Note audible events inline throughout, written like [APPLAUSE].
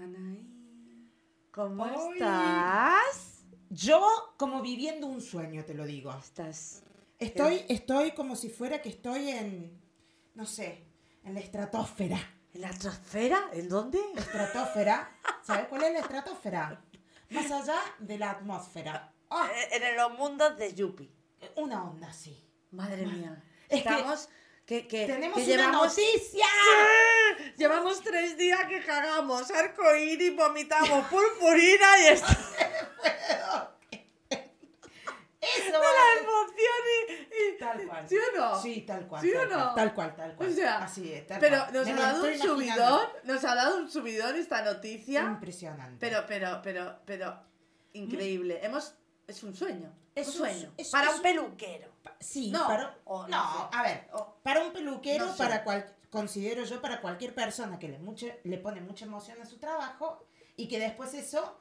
Anaí, ¿cómo Ay. estás? Yo como viviendo un sueño, te lo digo. Estás. Estoy, estoy como si fuera que estoy en, no sé, en la estratosfera. ¿En la trasfera? ¿En dónde? Estratosfera. ¿Sabes cuál es la estratosfera? Más allá de la atmósfera. Ah, En, en los mundos de Yupi. una onda así. Madre mía. Es Estamos. Que, que, Tenemos que una llevamos, noticia. llevamos tres días que cagamos arcoíris, vomitamos purpurina y [LAUGHS] esto Eso la va. emoción y, y- Tal cual. ¿Sí o no? Sí, tal cual. ¿Sí o no? Tal cual, tal cual. O sea, así es. tal Pero cual. nos Me ha dado un imaginando. subidón, nos ha dado un subidón esta noticia. Impresionante. Pero, pero, pero, pero, increíble. Hemos, es un sueño. Es un sueño. es- Para es un- peluquero. Sí, No, para, o no no, sé. a ver, O- para un peluquero, No sé. para cual, considero yo, para cualquier persona que le, mucho, le pone mucha emoción a su trabajo y que después eso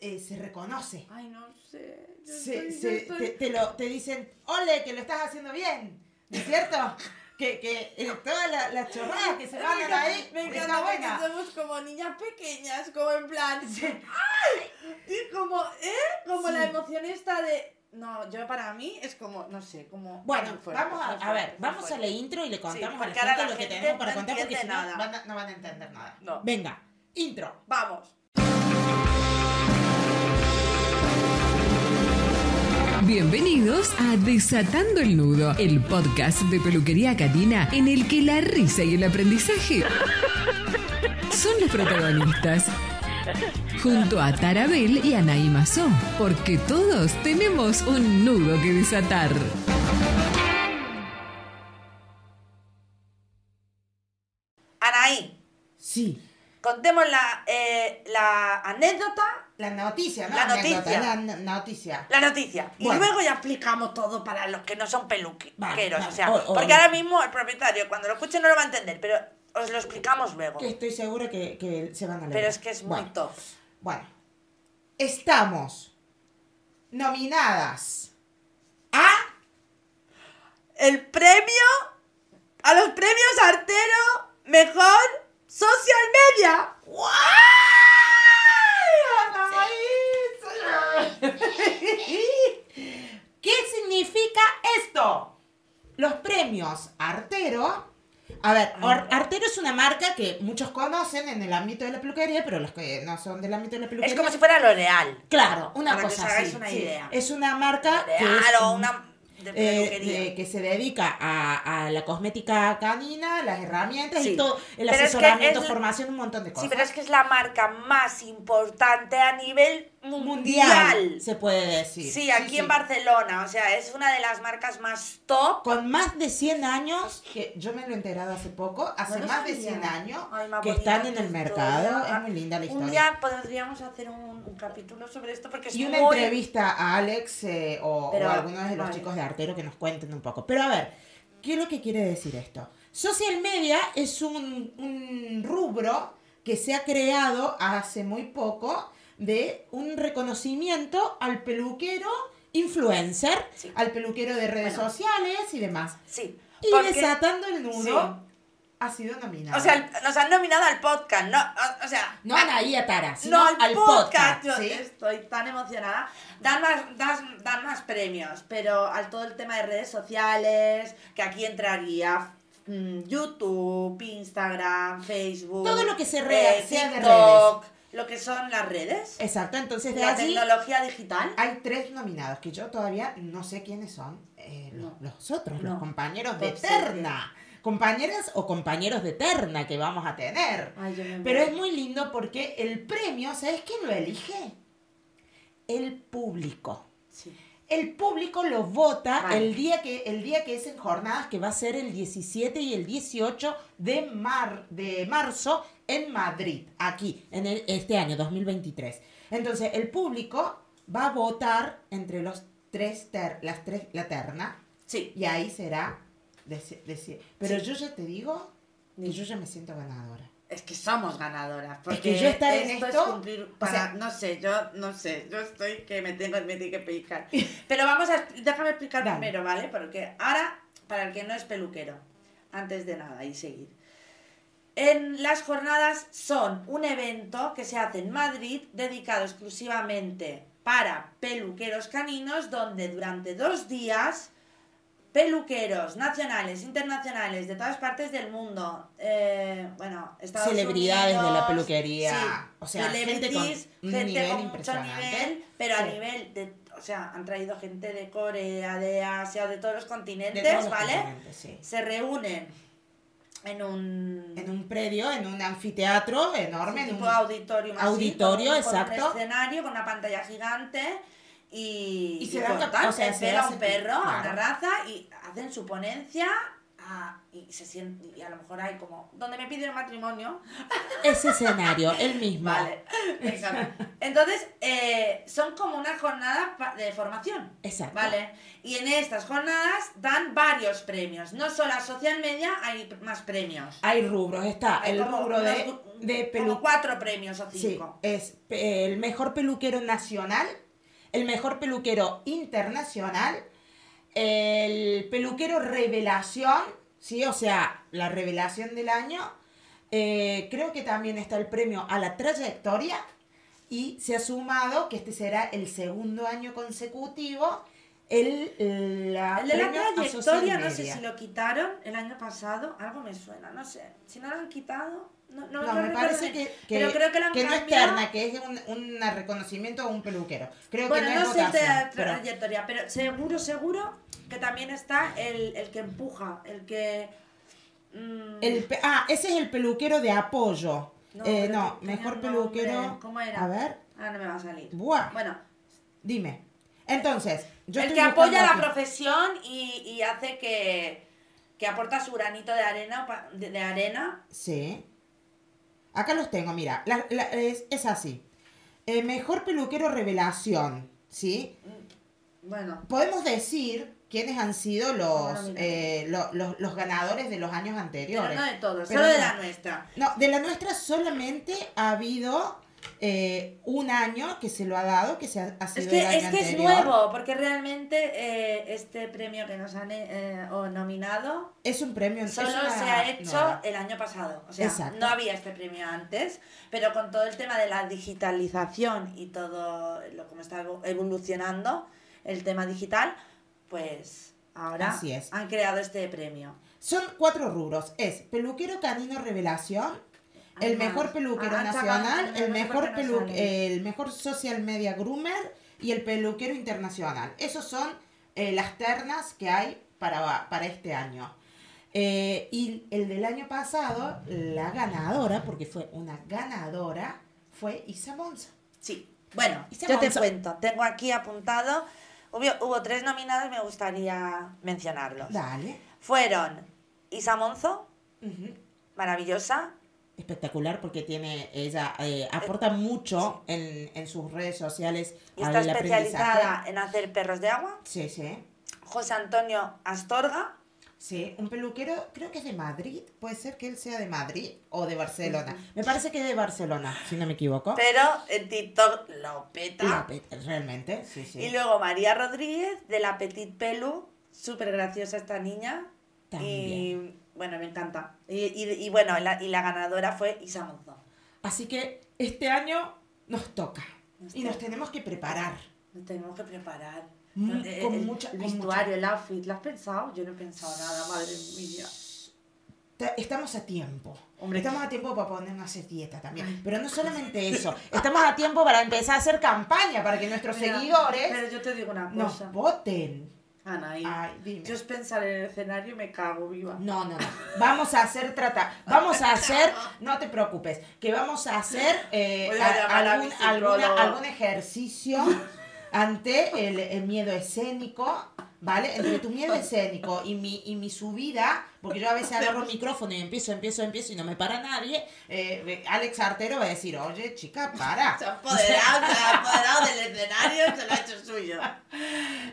eh, se reconoce. Ay, no sé. Yo Se- estoy- yo se- estoy- te, te lo, te dicen, ole, que lo estás haciendo bien, ¿no es cierto? [LAUGHS] que que eh, todas la- las chorradas que se mandan encanta- ahí, Me encanta buena. somos como niñas pequeñas, como en plan. [LAUGHS] ¡Ay! Y como, ¿eh? Como Sí. la emoción esta de. No, yo para mí es como, no sé, como. Bueno, fuerte, vamos a, muy a fuerte, ver, vamos a fuerte. la intro y le contamos a la gente la lo que tenemos para no contar porque si no van a- no van a entender nada. No. Venga, intro. Vamos. Bienvenidos a Desatando el Nudo, el podcast de peluquería canina en el que la risa y el aprendizaje [LAUGHS] son los protagonistas. Junto a Tarabel y Anaí Mazó, porque todos tenemos un nudo que desatar. Anaí, Sí, contemos la, eh, la anécdota, la noticia, ¿no? La Anécdota, noticia. La noticia. la noticia. Y Bueno. luego ya explicamos todo para los que no son peluqueros. Vale, vale. O sea, O- o- porque ahora mismo el propietario, cuando lo escuche, no lo va a entender, pero os lo explicamos luego. Que estoy segura que, que se van a leer. Pero es que es muy top. Bueno, estamos nominadas a El premio a los premios Artero Mejor Social Media. ¿Qué significa esto? Los premios Artero. A ver, Ar- Artero es una marca que muchos conocen en el ámbito de la peluquería, pero los que no son del ámbito de la peluquería. Es como si fuera L'Oreal. Claro, una Para que cosa os hagáis así. una sí. idea. Es una marca que es, o una de eh, peluquería. de- que se dedica a, a la cosmética canina, las herramientas Sí. y todo, el Pero es que asesoramiento, es- formación, un montón de cosas. Sí, pero es que es la marca más importante a nivel mundial. mundial, se puede decir. Sí, aquí en sí. Barcelona. O sea, es una de las marcas más top. Con más de 100 años, que yo me lo he enterado hace poco, hace más de sabía. 100 años Ay, que están en el mercado. Es muy linda la Un historia. día podríamos hacer un, un capítulo sobre esto porque es Y una muy... entrevista a Alex eh, o, Pero, o a algunos de los vale. chicos de Artero que nos cuenten un poco. Pero a ver, ¿qué es lo que quiere decir esto? Social media es un, un rubro que se ha creado hace muy poco de un reconocimiento al peluquero influencer, Sí. al peluquero de redes Bueno. sociales y demás. Sí. Y desatando el nudo Sí. ha sido nominado. O sea, nos han nominado al podcast, no, o, o sea... no a a- Anaí a Tara, sino no al, al podcast. podcast. Yo ¿sí? estoy tan emocionada. Dan más, dan, dan más premios, pero al todo el tema de redes sociales, que aquí entraría mm, YouTube, Instagram, Facebook. Todo lo que se eh, sea de lo que son las redes. Exacto, entonces de La allí tecnología digital. hay tres nominados que yo todavía no sé quiénes son eh, los, No. los otros, No. los compañeros de. Terna. Compañeras o compañeros de Terna que vamos a tener. Ay, yo me Pero es muy lindo porque el premio, ¿sabes quién lo elige? El público. Sí. El público lo vota Vale. el, día que, el día que es en jornadas, que va a ser el 17 y el 18 de, mar, de marzo en Madrid, aquí, en el- este año 2023. Entonces, el público va a votar entre los tres ter- las tres, la terna, Sí. y ahí será. deci- deci- Pero yo ya te digo que yo ya me siento ganadora. Es que somos ganadoras. Porque que yo estar en esto, esto, es cumplir o para, sea- no sé, yo no sé, yo estoy que me tengo, me tengo que pellizcar. [LAUGHS] Pero vamos a, déjame explicar Dale. primero, ¿vale? Porque ahora, para el que no es peluquero, antes de nada y seguir. En las jornadas son un evento que se hace en Madrid dedicado exclusivamente para peluqueros caninos donde durante dos días peluqueros nacionales, internacionales, de todas partes del mundo, eh, bueno, Estados Celebridades de la Unidos, peluquería, sí, o sea, gente con un gente nivel con mucho nivel, pero a Sí. nivel de, o sea, han traído gente de Corea, de Asia, de todos los continentes, todos los ¿vale? continentes, sí. Se reúnen en un En un predio, en un anfiteatro enorme, en tipo un- auditorio, así, auditorio, con un- con exacto. un escenario con una pantalla gigante y, Y se y cortan, o sea, se se un perro a una raza y hacen su ponencia ah, y se siente y a lo mejor hay como donde me piden matrimonio. Ese escenario, [LAUGHS] el mismo. vale entonces eh, son como una jornada de formación. Exacto. vale. Y en estas jornadas dan varios premios. No solo a social media hay más premios. Hay rubros, está Hay el rubro de, unos- de como cuatro premios o Sí, cinco. es el mejor peluquero nacional, el mejor peluquero internacional, el peluquero revelación, ¿sí? O sea, la revelación del año. Eh, creo que también está el premio a la trayectoria y se ha sumado que este será el segundo año consecutivo el, la El de la trayectoria, no sé si lo quitaron el año pasado, algo me suena, no sé. Si no lo han quitado, no, no, No, me parece que, que, Pero creo que lo han que no es terna, que es un, un reconocimiento a un peluquero. Creo Bueno, que no, no, es sé votación, la pero- trayectoria, pero seguro, seguro que también está el, el que empuja, el que... mm, el ah, ese es el peluquero de apoyo. No, eh, no mejor peluquero. nombre. ¿Cómo era? A ver, Ah, no me va a salir. buah, Bueno, dime. Entonces, yo el que apoya la aquí. profesión y, y hace que, que aporta su granito de arena, de, de arena. Sí. Acá los tengo, mira. la- la- es, es así. Eh, mejor peluquero revelación, ¿sí? Bueno, Podemos decir quiénes han sido los, eh, lo- los, los ganadores de los años pero anteriores. no de todos, Pero solo de la nuestra. No, de la nuestra solamente ha habido eh, un año que se lo ha dado, que se ha, ha Es sido que, el año es que es nuevo, porque realmente eh, este premio que nos han eh, o nominado Es un premio. es solo una se ha hecho el año pasado. O sea, Exacto. no había este premio antes, pero con todo el tema de la digitalización y todo lo como está evo- evolucionando el tema digital, pues ahora Así es. han creado este premio. Son cuatro rubros. Es peluquero canino revelación, el mejor peluquero Ah, nacional, el mejor, pelu- el mejor social media groomer y el peluquero internacional. Esos son eh, las ternas que hay para, para este año. Eh, y el del año pasado, la ganadora, porque fue una ganadora, fue Isa Monza. Sí. Bueno, se yo te avanza. cuento. Tengo aquí apuntado. Hubo, hubo tres nominados, me gustaría mencionarlos. Dale. Fueron Isa Monzo, maravillosa. Espectacular porque tiene ella eh, aporta mucho en, en sus redes sociales Y está especializada en hacer perros de agua. Sí, sí. José Antonio Astorga. Sí, un peluquero, creo que es de Madrid, puede ser que él sea de Madrid o de Barcelona. Me parece que es de Barcelona, si no me equivoco. Pero en TikTok lo peta. La pe- realmente, sí, sí. Y luego María Rodríguez de la Petit Pelu. Súper graciosa esta niña. También. Y bueno, me encanta. Y, y- y bueno, la, y la ganadora fue Isa Monzo. Así que este año nos toca Nos y nos tenemos que preparar. Nos tenemos que preparar. Mm, Eh, con el, mucha- el con vestuario, el outfit, ¿lo has pensado? Yo no he pensado nada, madre mía. Ta- Estamos a tiempo. Hombre. Estamos a tiempo para ponernos a hacer dieta también. Pero no solamente eso. [LAUGHS] Estamos a tiempo para empezar a hacer campaña para que nuestros Mira, seguidores Pero yo te digo una nos cosa. voten. Anaí, Ay, dime. yo es pensar en el escenario y me cago viva. No, no, no. Vamos a hacer trata. Vamos a hacer, no te preocupes, que vamos a hacer eh, Voy a a- llamar a algún, alguna- algún ejercicio ante el, el miedo escénico, ¿vale? Entre tu miedo escénico y mi, y mi subida, porque yo a veces agarro el micrófono y empiezo, empiezo, empiezo y no me para nadie, eh, Alex Artero va a decir, oye, chica, para. Se ha apoderado, se ha apoderado del escenario se lo ha hecho suyo.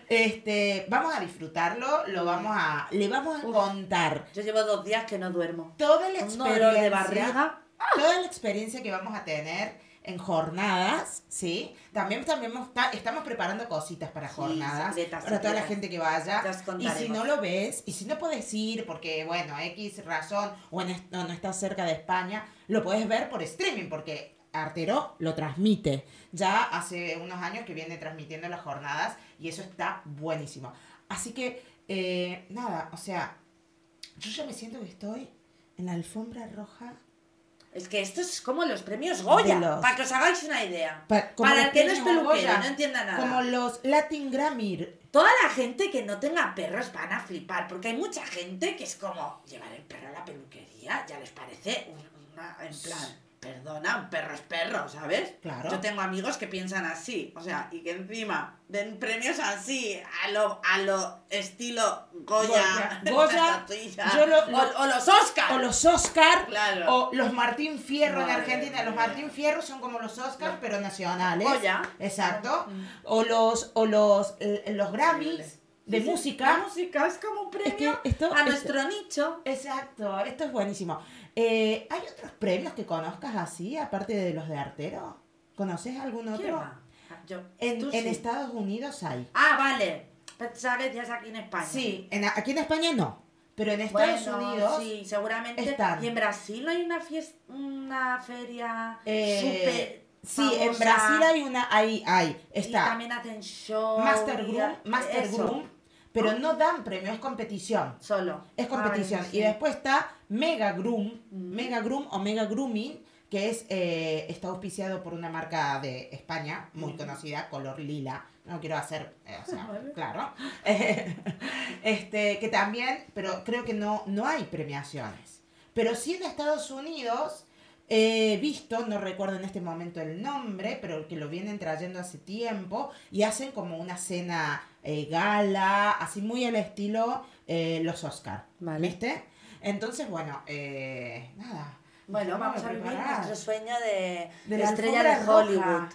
Este, vamos a disfrutarlo, lo vamos a, le vamos a Uf. contar Yo llevo dos días que no duermo. toda la Un dolor de experiencia, barriga. toda la experiencia que vamos a tener en jornadas, ¿sí? También, también está- estamos preparando cositas para Sí, jornadas, para toda la gente que vaya. Y si no lo ves, y si no puedes ir porque, bueno, X razón, o en no estás cerca de España, lo puedes ver por streaming, porque Artero lo transmite. Ya hace unos años que viene transmitiendo las jornadas y eso está buenísimo. Así que, eh, nada, o sea, yo ya me siento que estoy en la alfombra roja. Es que esto es como los premios Goya, los- para que os hagáis una idea. Pa- para el que no es peluquero, no entienda nada. Como los Latin Grammy. Toda la gente que no tenga perros van a flipar, porque hay mucha gente que es como llevar el perro a la peluquería, ya les parece un- una, en plan, perdona, un perro es perro, ¿sabes? Claro. Yo tengo amigos que piensan así, o sea, y que encima den premios así, a lo, a lo estilo Goya, Goya, [LAUGHS] Goya, yo lo- o, lo- o los Oscar. O los Oscar, Claro. o los Martín Fierro en Madre Argentina. Los. Martín Fierro son como los Oscars, pero nacionales. Goya. Exacto. Mm. O los, o los, eh, los Grammys de Sí, música. La música es como un premio que esto- a esto- nuestro nicho. Exacto, esto es buenísimo. Eh, ¿Hay otros premios que conozcas así, aparte de los de artero? ¿Conoces algún ¿Qué otro? va? Yo, En, tú en sí. Estados Unidos hay. Ah, vale. Pensaba que decías aquí en España. Sí, en, aquí en España no, pero en Estados Bueno, Unidos sí, seguramente. están. Y en Brasil hay una fiesta, una feria Eh, Sí, en. Brasil hay una, hay, hay, Y está también hacen show. Master y- Groom, Master Groom, pero no dan premio, es competición. Solo. Es competición. Ah, Y sí. después está Mega Groom, Mm. Mega Groom o Mega Grooming, que es eh, está auspiciado por una marca de España muy Mm. conocida, color lila. No quiero hacer, eh, o sea, [LAUGHS] claro. [LAUGHS] este, que también, pero creo que no, no hay premiaciones. Pero sí en Estados Unidos he visto, no recuerdo en este momento el nombre, pero que lo vienen trayendo hace tiempo y hacen como una cena eh, gala, así muy al estilo eh, los Oscar. Vale. ¿Viste? Entonces, bueno, eh, nada. Bueno, vamos a vivir nuestro sueñ de, De de la estrella de Hollywood.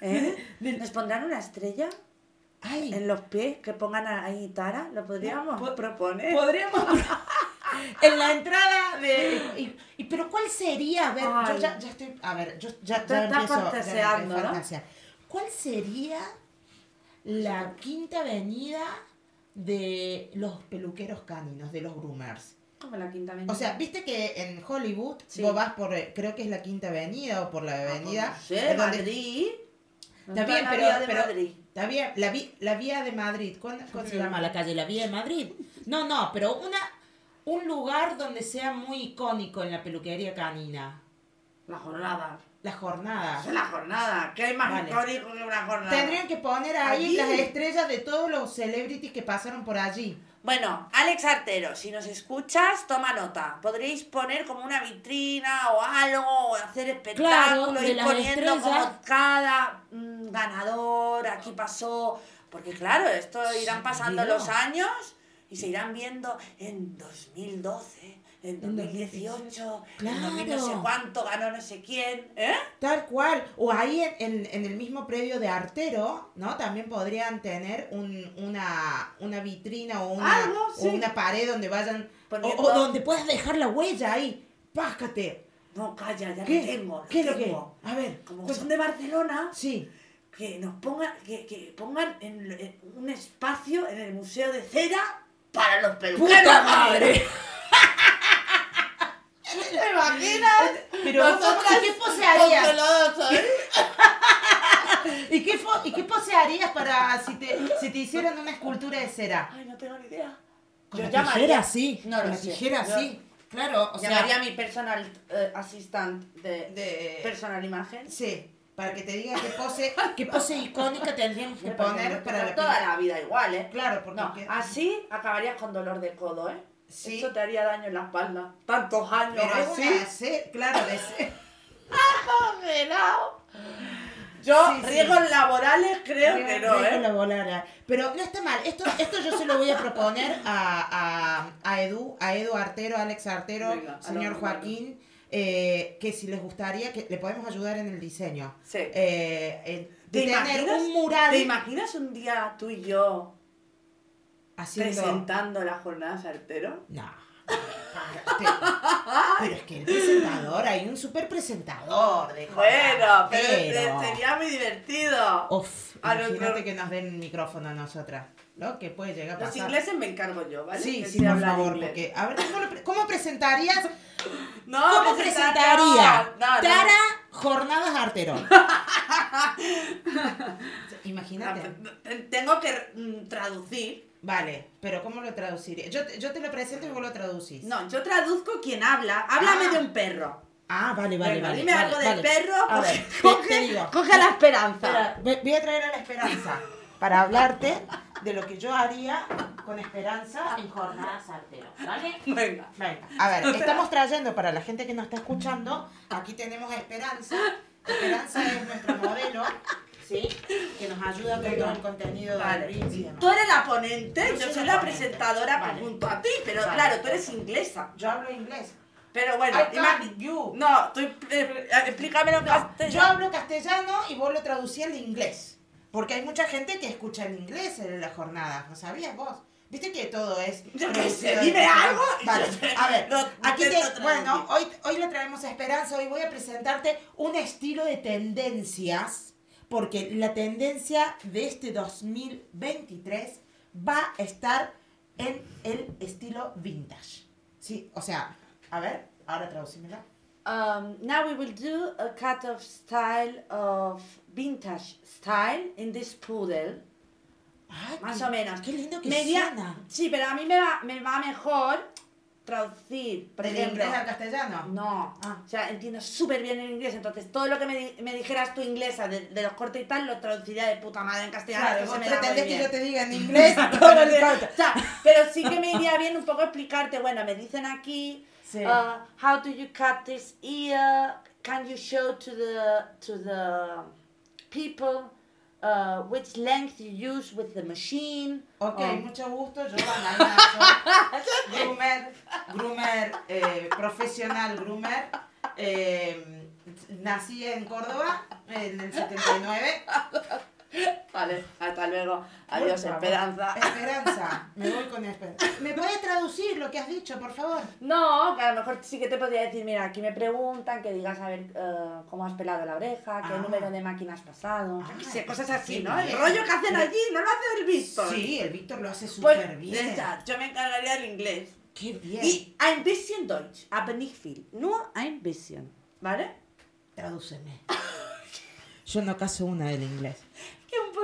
¿Eh? ¿Nos pondrán una estrella Ay, en los pies que pongan ahí Tara? ¿Lo podríamos Po- proponer? podríamos... [LAUGHS] en la entrada de... y- y- pero ¿cuál sería? A ver, yo Ay. ya, ya estoy... A ver, yo ya, ya empiezo... fantaseando, ¿no? fantasear. ¿Cuál sería la quinta avenida de los peluqueros caninos, de los groomers? Como la quinta avenida. O sea, viste que en Hollywood Sí. vos vas por, eh, creo que es la quinta avenida o por la avenida. No sé, donde- Madrid. Está ¿Dónde bien, la pero, vía de pero Madrid? está bien, la, vi- la vía de Madrid, ¿cuál, cuál se llama la calle? ¿La vía de Madrid? No, no, pero una un lugar donde sea muy icónico en la peluquería canina. La jornada. La jornada. Es la jornada. ¿Qué hay más Vale. icónico que una jornada? Tendrían que poner ahí Allí. las estrellas de todos los celebrities que pasaron por allí. Bueno, Alex Artero, si nos escuchas, toma nota. Podréis poner como una vitrina o algo, o hacer espectáculo, Claro, ir poniendo estrellas. como cada mm, ganador, aquí pasó. Porque claro, esto irán pasando Dios. los años y se irán viendo en 2012, en 2018, en 2000 no sé Claro. cuánto ganó no sé quién, ¿eh? Tal cual. O ahí en, en- en el mismo predio de Artero, ¿no? También podrían tener un- una, una vitrina o una, o sí. una pared donde vayan. O, Poniendo- o donde puedas dejar la huella ahí. Páscate. No, calla, ya ¿Qué? lo tengo. lo ¿Qué es lo que? tengo. A ver. Como pues- son de Barcelona, Sí. que nos pongan, que, que pongan en, en un espacio en el Museo de Cera para los peluqueros. ¡Puta madre! ¿Te imaginas? Pero, Nosotras ¿y qué pose harías? congeladas ahí. ¿Y qué, ¿Y qué pose harías para si te, si te hicieran una escultura de cera? Ay, no tengo ni idea. Con Yo la tijera sí. No Con la tijera Yo sí. Claro, o sea. llamaría a mi personal eh, assistant de, de- personal imagen. Sí, para que te diga qué pose, [LAUGHS] qué pose icónica tendríamos que poner para la toda la vida igual, ¿eh? Claro, porque No, que- así acabarías con dolor de codo, ¿eh? Sí. Eso te haría daño en la espalda. Tantos años pero así. una se- claro, de se- congelado. Yo, Sí, sí. riesgos laborales, creo que no, ¿eh? laboral. Pero no está mal. Esto, esto yo se lo voy a proponer a, a, a Edu, a Edu Artero, Alex Artero, Venga, señor Joaquín, eh, que si les gustaría que le podemos ayudar en el diseño. Sí. Eh, en- de ¿Te tener imaginas, un mural ¿Te imaginas un día tú y yo haciendo. presentando la jornada Sartero? No. Te- pero es que el presentador, hay un super presentador de Bueno, pero, pero- se- sería muy divertido. Uf, imagínate nosotros- que nos den micrófono a nosotras. ¿No? Que puede llegar a Los ingleses me encargo yo, ¿vale? Sí, Que sí, por favor, inglés. porque... A ver, ¿cómo, lo cómo presentarías? [LAUGHS] No, ¿Cómo presentar, presentaría no. Tara Jornadas Arterón? [LAUGHS] Imagínate. Tengo que mm, traducir. Vale, pero ¿cómo lo traduciría? Yo, te- yo te lo presento y vos lo traducís. No, yo traduzco quien habla. Háblame Ah. de un perro. Ah, vale, vale, vale. dime vale, algo del vale. perro. A ver, coge, te digo. coge la esperanza. Espera, voy voy a traer a la Esperanza para hablarte de lo que yo haría con Esperanza en Jornadas Arteros, ¿vale? [LAUGHS] Venga. Venga, a ver, estamos trayendo para la gente que nos está escuchando, aquí tenemos a Esperanza. Esperanza es nuestro modelo, ¿sí? Que nos ayuda con todo el contenido de Vale. Y demás. Tú eres la ponente, Yo yo soy soy la presentadora Vale. junto a ti, pero Vale. claro, tú eres inglesa. Yo hablo inglés. Pero bueno, you. no, tú eh, explícamelo en No, castellano. yo hablo castellano y vos lo traducí al inglés. Porque hay mucha gente que escucha el inglés en las jornadas, ¿no sabías vos? Viste que todo es. [LAUGHS] Yo qué sé, dime algo [LAUGHS] Vale, a ver, lo aquí te. Bueno, hoy, hoy le traemos a Esperanza. Hoy voy a presentarte un estilo de tendencias. Porque la tendencia de este 2023 va a estar en el estilo vintage. Sí, o sea, a ver, ahora traducímela. Um, now we will do a cut of style of vintage style in this poodle. Ay, Más qué- o menos. Qué lindo que Media- suena. Sí, pero a mí me va, me va mejor traducir, por ¿Del ejemplo. inglés al castellano? No, Ah. o sea, entiendo súper bien el inglés, entonces todo lo que me, me dijeras tú inglesa de, de los cortes y tal, lo traduciría de puta madre en castellano. Claro, que vos se me da muy pretendés que bien. yo te diga en [LAUGHS] inglés todo el. [LAUGHS] O sea, pero sí que me iría bien un poco explicarte, bueno, me dicen aquí, Sí. uh, how do you cut this ear? Can you show to the to the people uh, which length you use with the machine? Ok, Um, mucho gusto, yo [LAUGHS] groomer, groomer eh, profesional groomer. eh, nací en Córdoba en el 79. Vale, hasta luego. Adiós, favor. Esperanza. Esperanza, [LAUGHS] me voy con Esperanza. ¿Me puedes traducir lo que has dicho, por favor? No, que a lo mejor sí que te podría decir, mira, aquí me preguntan que digas a ver eh, cómo has pelado la oreja, qué Ah. número de máquina has pasado, Ah, sé, cosas así, ¿no? El rollo que hacen allí, no lo hace el Víctor. Sí, el Víctor lo hace Pues, súper bien. esa, yo me encargaría del inglés. Qué bien. Y ein bisschen Deutsch, aber nicht viel. Nur ein bisschen, ¿vale? Tradúceme. [LAUGHS] Yo no caso una del inglés.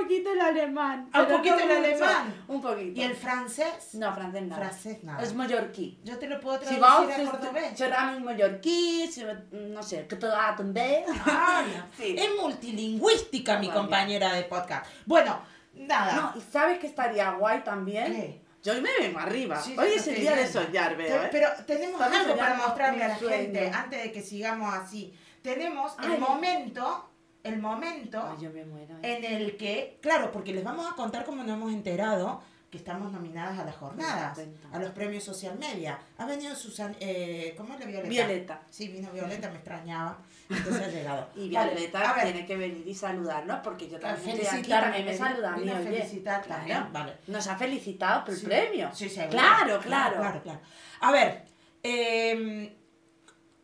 Que un poquito el alemán. Ah, un poquito no el alemán. Un poquito. ¿Y el francés? No, francés nada. Francés nada. Es mallorquí. Yo te lo puedo Si traducir vols, a cordobés. serà mallorquí, si, no sé, català també. Ah, [LAUGHS] Sí. Es multilingüística mi Vale. compañera de podcast. Bueno, nada. No, y ¿sabes que estaría guay también? ¿Qué? Yo me vengo arriba. Sí, hoy es el día de soñar, veo, ¿eh? Pero tenemos algo para mostrarle a la gente antes de que sigamos así. Tenemos Ay. el momento, el momento Ay, yo me muero. ¿eh? en el que, claro, porque les vamos a contar cómo nos hemos enterado que estamos nominadas a las jornadas, a los premios social media. Ha venido Susan, eh, ¿cómo es la Violeta? Violeta. Sí, vino Violeta, me extrañaba, entonces ha llegado. [LAUGHS] Y Vale, Violeta ver, tiene que venir y saludarnos porque yo también estoy aquí, también me saluda a mí, felicitar Claro. también, vale. Nos ha felicitado por el Sí. premio. Sí, seguro. Claro, claro. Claro, claro. A ver, eh,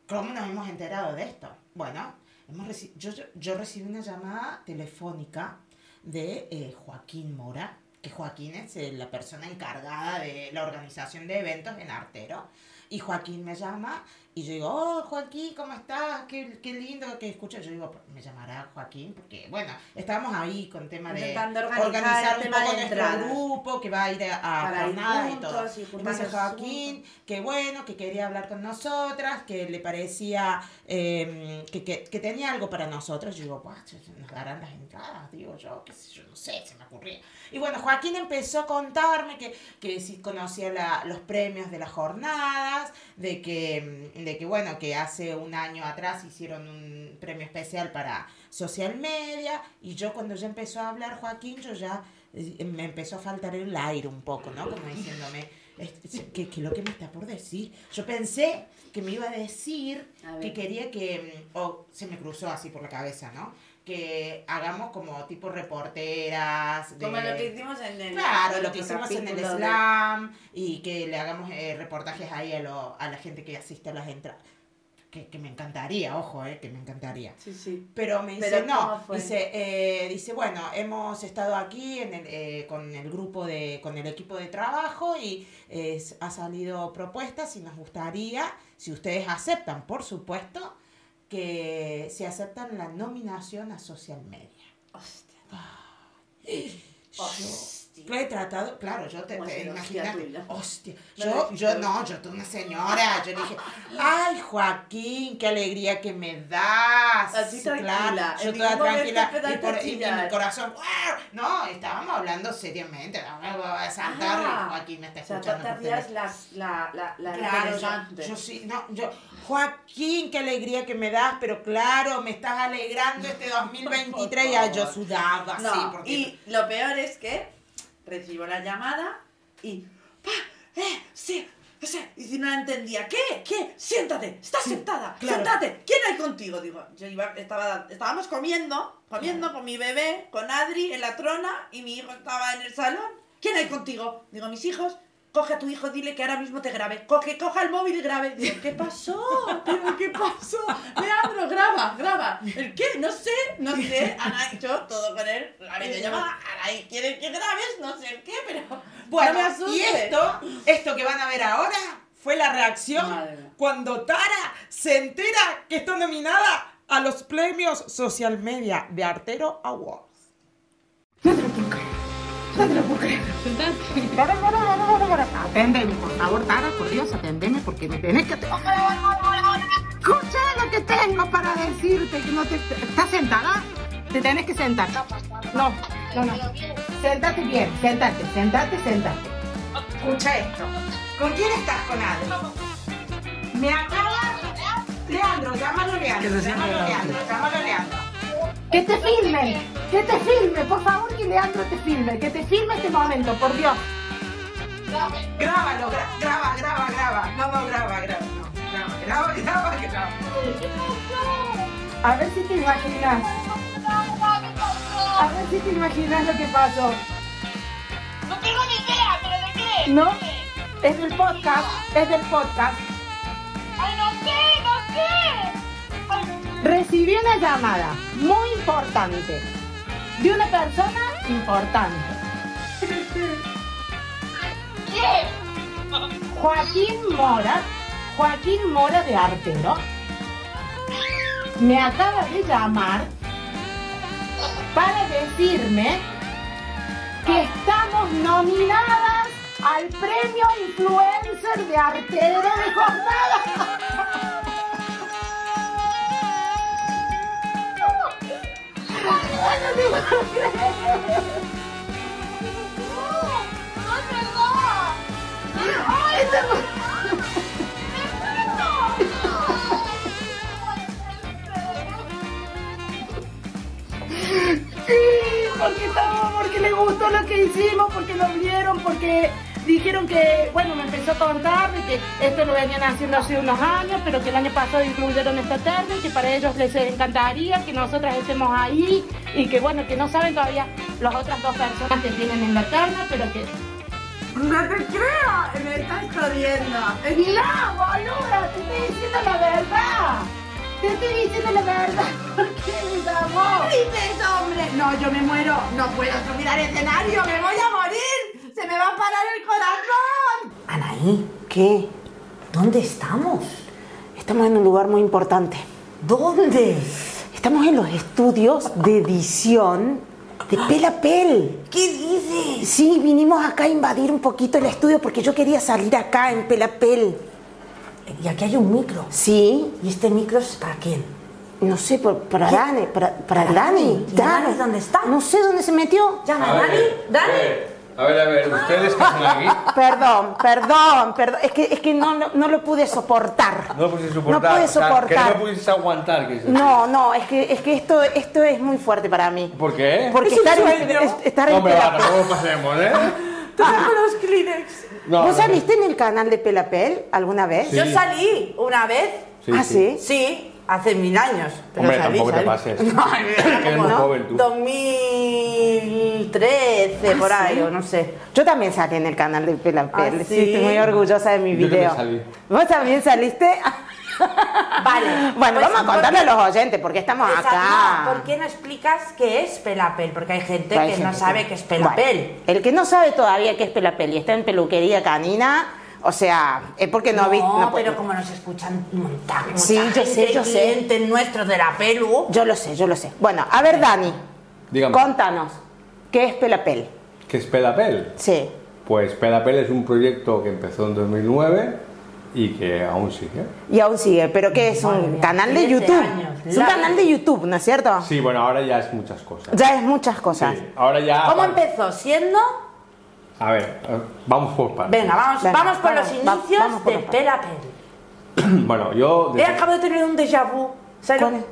¿cómo nos hemos enterado de esto? Bueno, hemos yo, yo recibí una llamada telefónica de eh, Joaquín Mora, que Joaquín es eh, la persona encargada de la organización de eventos en Artero. Y Joaquín me llama y yo digo, oh Joaquín, ¿cómo estás? Qué, qué lindo que escuchas. Yo digo, me llamará Joaquín porque, bueno, estábamos ahí con tema de organizar organizar un poco de nuestro grupo que va a ir a, a jornadas y todo. y Y me dice juntarnos Joaquín, que bueno, que quería hablar con nosotras, que le parecía eh, que, que, que tenía algo para nosotros. Yo digo, pues nos darán las entradas, digo yo, qué sé yo, no sé, se me ocurría. Y bueno, Joaquín empezó a contarme que, que si conocía la- los premios de las jornadas, de que, mm, de que bueno, que hace un año atrás hicieron un premio especial para social media, y yo cuando ya empezó a hablar Joaquín, yo ya eh, me empezó a faltar el aire un poco, ¿no? Como diciéndome, ¿Qué, es lo que me está por decir? Yo pensé que me iba a decir A que quería que, mm, o se me cruzó así por la cabeza, ¿no? Que hagamos como tipo reporteras. De, Como lo que hicimos en el. Claro, lo que hicimos en el de- slam y que le hagamos eh, reportajes ahí a, lo- a la gente que asiste a las entradas. Que, que me encantaría, ojo, eh, que me encantaría. Sí, sí. Pero me dice, Pero no, dice, eh, dice, bueno, hemos estado aquí en el, eh, con el grupo de, con el equipo de trabajo y eh, ha salido propuestas y nos gustaría, si ustedes aceptan, por supuesto, que se aceptan la nominación a social media. Hostia. Yo Hostia. lo he tratado, claro, yo te, te imagínate, hostia, yo, yo no, yo tuve una señora, yo dije, ay Joaquín, qué alegría que me das, Así Sí, tranquila, claro, yo toda tranquila, y, por, y- y mi corazón, ¡guau! no, estábamos hablando seriamente, no me voy a saltar, Ah, Joaquín me está O sea, tú escuchando. hacías teléfono. las- la, la, la Claro, yo, yo sí, no, yo, Joaquín, qué alegría que me das, pero claro, me estás alegrando este [LAUGHS] 2023, y ah, yo sudaba así, No, porque... y lo peor es que recibo la llamada y. ¡Pa! ¡Eh! ¡Sí! sí", Y si no la entendía, ¿qué? ¿Qué? Siéntate, estás sentada, claro. siéntate. ¿Quién hay contigo? Digo, yo iba, estaba, estábamos comiendo, comiendo con mi bebé, con Adri en la trona y mi hijo estaba en el salón. ¿Quién hay contigo? Digo, mis hijos. Coge a tu hijo, dile que ahora mismo te grabe. Coge, coja el móvil y grabe. ¿qué pasó? ¿Pero qué pasó? Leandro, graba, graba. ¿El qué? No sé, no sé. Anaí, yo todo con él. La videollamada. Anaí, ¿quieres que grabes? No sé el qué, pero. Bueno, no me asustes. y esto, esto que van a ver ahora fue la reacción Madre cuando Tara se entera que está nominada a los premios Social Media de Artero Awards. Aténdeme, por favor, Tara, por Dios, aténdeme porque me tenés que... Escucha lo que tengo para decirte, que no te... ¿Estás sentada? Te tenés que sentar. No, no, no. Séntate bien, séntate, séntate, séntate. Escucha esto. ¿Con quién estás con Adri? Me acaba... Leandro, llámalo Leandro, llámalo Leandro, llámalo Leandro. Que te filmen, que te filme, por favor que Leandro te filme, que te filme este momento, por Dios. Grábalo, gra- graba, graba, graba. No, no, graba, graba, no. Graba, graba, graba, graba. A ver si te imaginas. A ver si te imaginas lo que pasó. No tengo ni idea, pero ¿de qué? ¿No? Es del podcast, es del podcast. Ay, no sé, no sé. Recibí una llamada muy importante de una persona importante. ¿Quién? [LAUGHS] Joaquín Mora, Joaquín Mora de Artero, me acaba de llamar para decirme que estamos nominadas al premio influencer de Artero de jornada. Sí, porque porque le gustó lo que hicimos, porque lo vieron, porque dijeron que, bueno, me empezó a contar de que esto lo venían haciendo hace unos años, pero que el año pasado incluyeron esta tarde, que para ellos les encantaría que nosotras estemos ahí y que, bueno, que no saben todavía las otras dos personas que tienen en la terna, pero que... No te creo, me estás jodiendo. No, boluda, te estoy diciendo la verdad. Te estoy diciendo la verdad. [LAUGHS] ¿Por qué me llamó? dices, hombre? No, yo me muero. No puedo subir al escenario, me voy a morir. Se me va a parar el corazón. Anaí, ¿qué? ¿Dónde estamos? Estamos en un lugar muy importante. ¿Dónde? Estamos en los estudios de edición de Pelapel. ¿Qué dices? Sí, vinimos acá a invadir un poquito el estudio porque yo quería salir acá en Pelapel. Y aquí hay un micro. Sí, ¿Y este micro es para quién? no sé, por- para Dani, para, para ¿Para Dani. Dani? ¿Y Dani dónde está? No sé dónde se metió. Llama, A Dani. Dani. A ver, a ver, ¿ustedes qué hacen aquí? Perdón, perdón, perdón. Es que, es que no, no, no lo pude soportar. No lo pudiste soportar. No pude o sea, que soportar. no pudiste aguantar. Que No, no, es que, es que esto, esto es muy fuerte para mí. ¿Por qué? Porque ¿Es estar en, es- estar en no, hombre, va, tampoco pasemos, ¿eh? [LAUGHS] Saco los Kleenex. No, ¿Vos no, saliste en el canal de Pelapel alguna vez? Sí. Yo salí una vez, Sí, ah, sí. sí, hace mil años. Pero Hombre, salí, tampoco te salí. pases. [LAUGHS] No, [LAUGHS] Que eres muy ¿no? joven tú. 2013, por ahí, o no sé. Yo también salí en el canal de Pelapel. ¿Ah, sí? sí? estoy muy orgullosa de mi Yo video. salí. ¿Vos también saliste? [LAUGHS] Vale. Bueno, pues, vamos a ¿por contarle a los oyentes porque estamos Exacto, acá. no, ¿Por qué no explicas qué es pelapel? Porque hay gente Hay que no gente sabe qué es pelapel. Bueno, el que no sabe todavía qué es Pelapel y está en peluquería canina, o sea, es porque no, vi. no puede- pero como nos escuchan un montón, mucha Sí, yo gente, sé, yo sé. clientes nuestros de la pelu. Yo lo sé, yo lo sé. Bueno, a ver, Dani, Dígame. contanos, ¿qué es Pelapel? ¿Qué es Pelapel? Sí. Pues Pelapel es un proyecto que empezó en 2009 y que aún sigue. Y aún sigue, pero ¿qué es? Madre ¿Un mía, canal de 13 YouTube? años, Es un canal de YouTube, ¿no es cierto? Sí, bueno, ahora ya es muchas cosas. Ya es muchas cosas. Sí, ahora ya... ¿Cómo empezó? Siendo. A ver, vamos por partes. Venga, vamos, Venga, vamos por vamos, los inicios vamos por de pelapel. [CLEARS THROAT] Bueno, yo... He acabado de tener un déjà vu.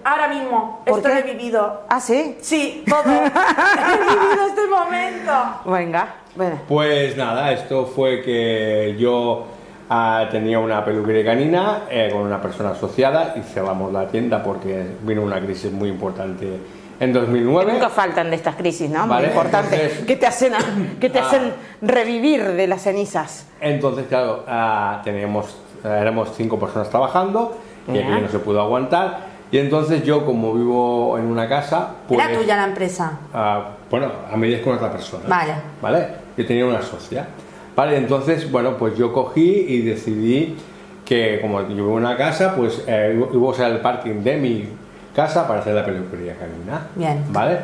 Ahora mismo. ¿Por Esto lo he vivido. ¿Ah, sí? Sí, todo. [LAUGHS] he vivido este momento. Venga, bueno. Pues nada, esto fue que yo ah, tenía una peluquería canina eh, con una persona asociada y cerramos la tienda porque vino una crisis muy importante en 2009. Nunca faltan de estas crisis, ¿no? Vale, Muy importante. entonces- que te hacen, que te Ah. hacen revivir de las cenizas. Entonces, claro, ah, teníamos, ah, éramos cinco personas trabajando y aquello no se pudo aguantar. Y entonces yo, como vivo en una casa, pues... Era tuya la empresa. Ah, bueno, a medias con otra persona. Vale. ¿Vale? Yo tenía una socia. Vale, entonces, bueno, pues yo cogí y decidí que como yo vivo en una casa, pues eh, iba a usar el parking de mi casa para hacer la peluquería canina. Bien. ¿Vale?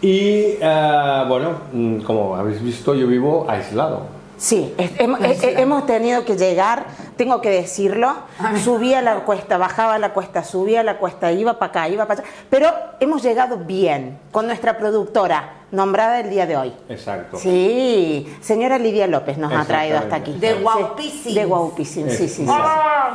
Y eh, bueno, mm, como habéis visto, yo vivo aislado. Sí, es- hem- he- he- hemos tenido que llegar, tengo que decirlo, subía la cuesta, bajaba la cuesta, subía la cuesta, iba para acá, iba para allá, pero hemos llegado bien con nuestra productora, nombrada el día de hoy. Exacto. Sí, señora Lidia López nos ha traído hasta aquí. De Guaupisins. De Guaupisins, sí, sí, sí. ¡Ah!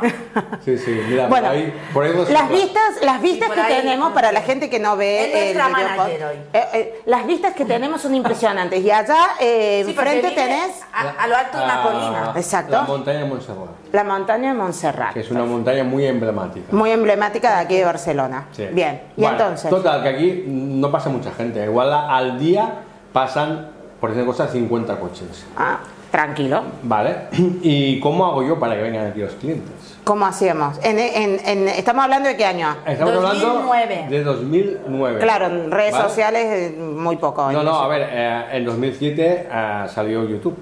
Sí, sí, mira, Bueno, por ahí, por ahí dos- las vistas, las vistas por que ahí, tenemos para la gente que no ve Es el video hoy. eh, eh, las vistas que tenemos son impresionantes y allá eh, Sí, enfrente tenés A, a lo alto de una Ah, colina. Exacto. La montaña de Montserrat, la montaña de Montserrat, que es una montaña muy emblemática. muy emblemática de aquí de Barcelona. Sí. Bien, y Bueno, entonces, Total, que aquí no pasa mucha gente. Igual al día pasan, por decir cosas, 50 coches. ah, tranquilo. ¿Vale? [CLEARS THROAT] ¿Y cómo hago yo para que vengan aquí los clientes? ¿Cómo hacíamos? En, en- en- estamos hablando de qué año? Estamos 2009. hablando de 2009. Claro, en redes ¿vale? sociales eh, muy poco. No, no, a ver, eh, en 2007 eh, salió YouTube.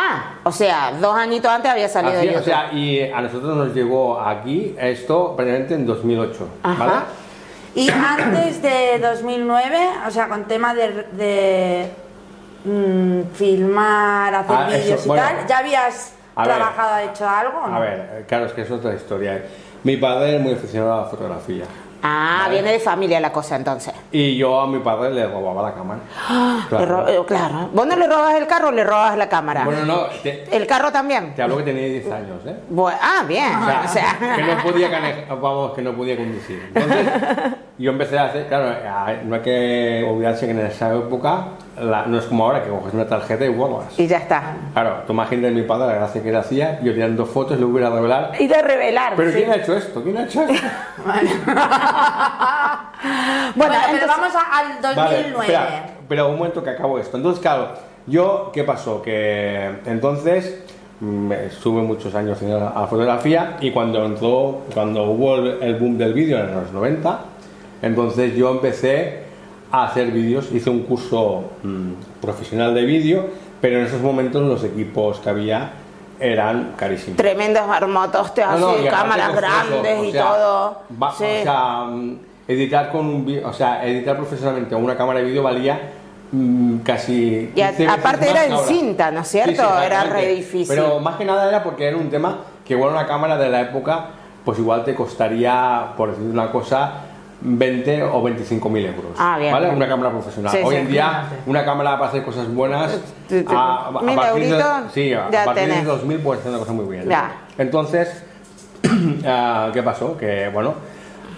Ah, o sea, dos añitos antes había salido Así, o sea, y a nosotros nos llegó aquí esto prácticamente en 2008. Ajá. ¿Vale? Y antes de 2009, o sea, con tema de, de, mm, filmar, hacer Ah, vídeos y bueno. tal, ¿ya habías ver. trabajado, hecho algo? no? A ver, eh, claro, es que es otra historia. Mi padre es muy aficionado a la fotografía. Ah, Vale. viene de familia la cosa entonces. Y yo a mi padre le robaba la cámara. [GASPS] Le ro- eh, claro. ¿Vos no le robas el carro o le robas la cámara? Bueno, no, te, ¿El carro también? te hablo que tenía 10 años, ¿eh? Bu- ah, bien. O sea, O sea, que no podía vamos, que no podía conducir. Entonces, [LAUGHS] yo empecé a hacer, claro, no hay que olvidarse que en esa época la- no es como ahora que coges una tarjeta y vuelvas. y ya está. Claro, tú imagínate mi padre la gracia que le hacía, yo tirando fotos le hubiera revelar. Y de revelar. Pero sí. ¿quién ha hecho esto? ¿Quién ha hecho esto? [LAUGHS] Bueno, Bueno, pero entonces- vamos a- al 2009. Vale, espera, pero un momento que acabo esto. Entonces, claro, yo, ¿qué pasó? Que entonces mm, estuve muchos años haciendo la, la fotografía y cuando entró, cuando hubo el, el boom del vídeo en los 90, entonces yo empecé a hacer vídeos, hice un curso mm, profesional de vídeo, pero en esos momentos los equipos que había eran carísimos. Tremendos marmotos, No, no, aparte cámaras grandes o y todo. va- Sí. O sea, mm, editar con un o sea, editar profesionalmente una cámara de vídeo valía mm, casi Y a- 15 veces aparte era en ahora. cinta, ¿no es cierto? Era exactamente. re difícil. Pero más que nada era porque era un tema que igual una cámara de la época pues igual te costaría, por decir una cosa, 20 o 25 mil euros. Ah, bien, ¿Vale? bien. Una cámara profesional. Sí, Hoy sí. en día, una cámara para hacer cosas buenas. Te- a, a mil partir de, sí, a partir de tenés. 2000 puedes hacer una cosa muy bien. Ya. Entonces, [CLEARS THROAT] ah, ¿qué pasó? Que bueno,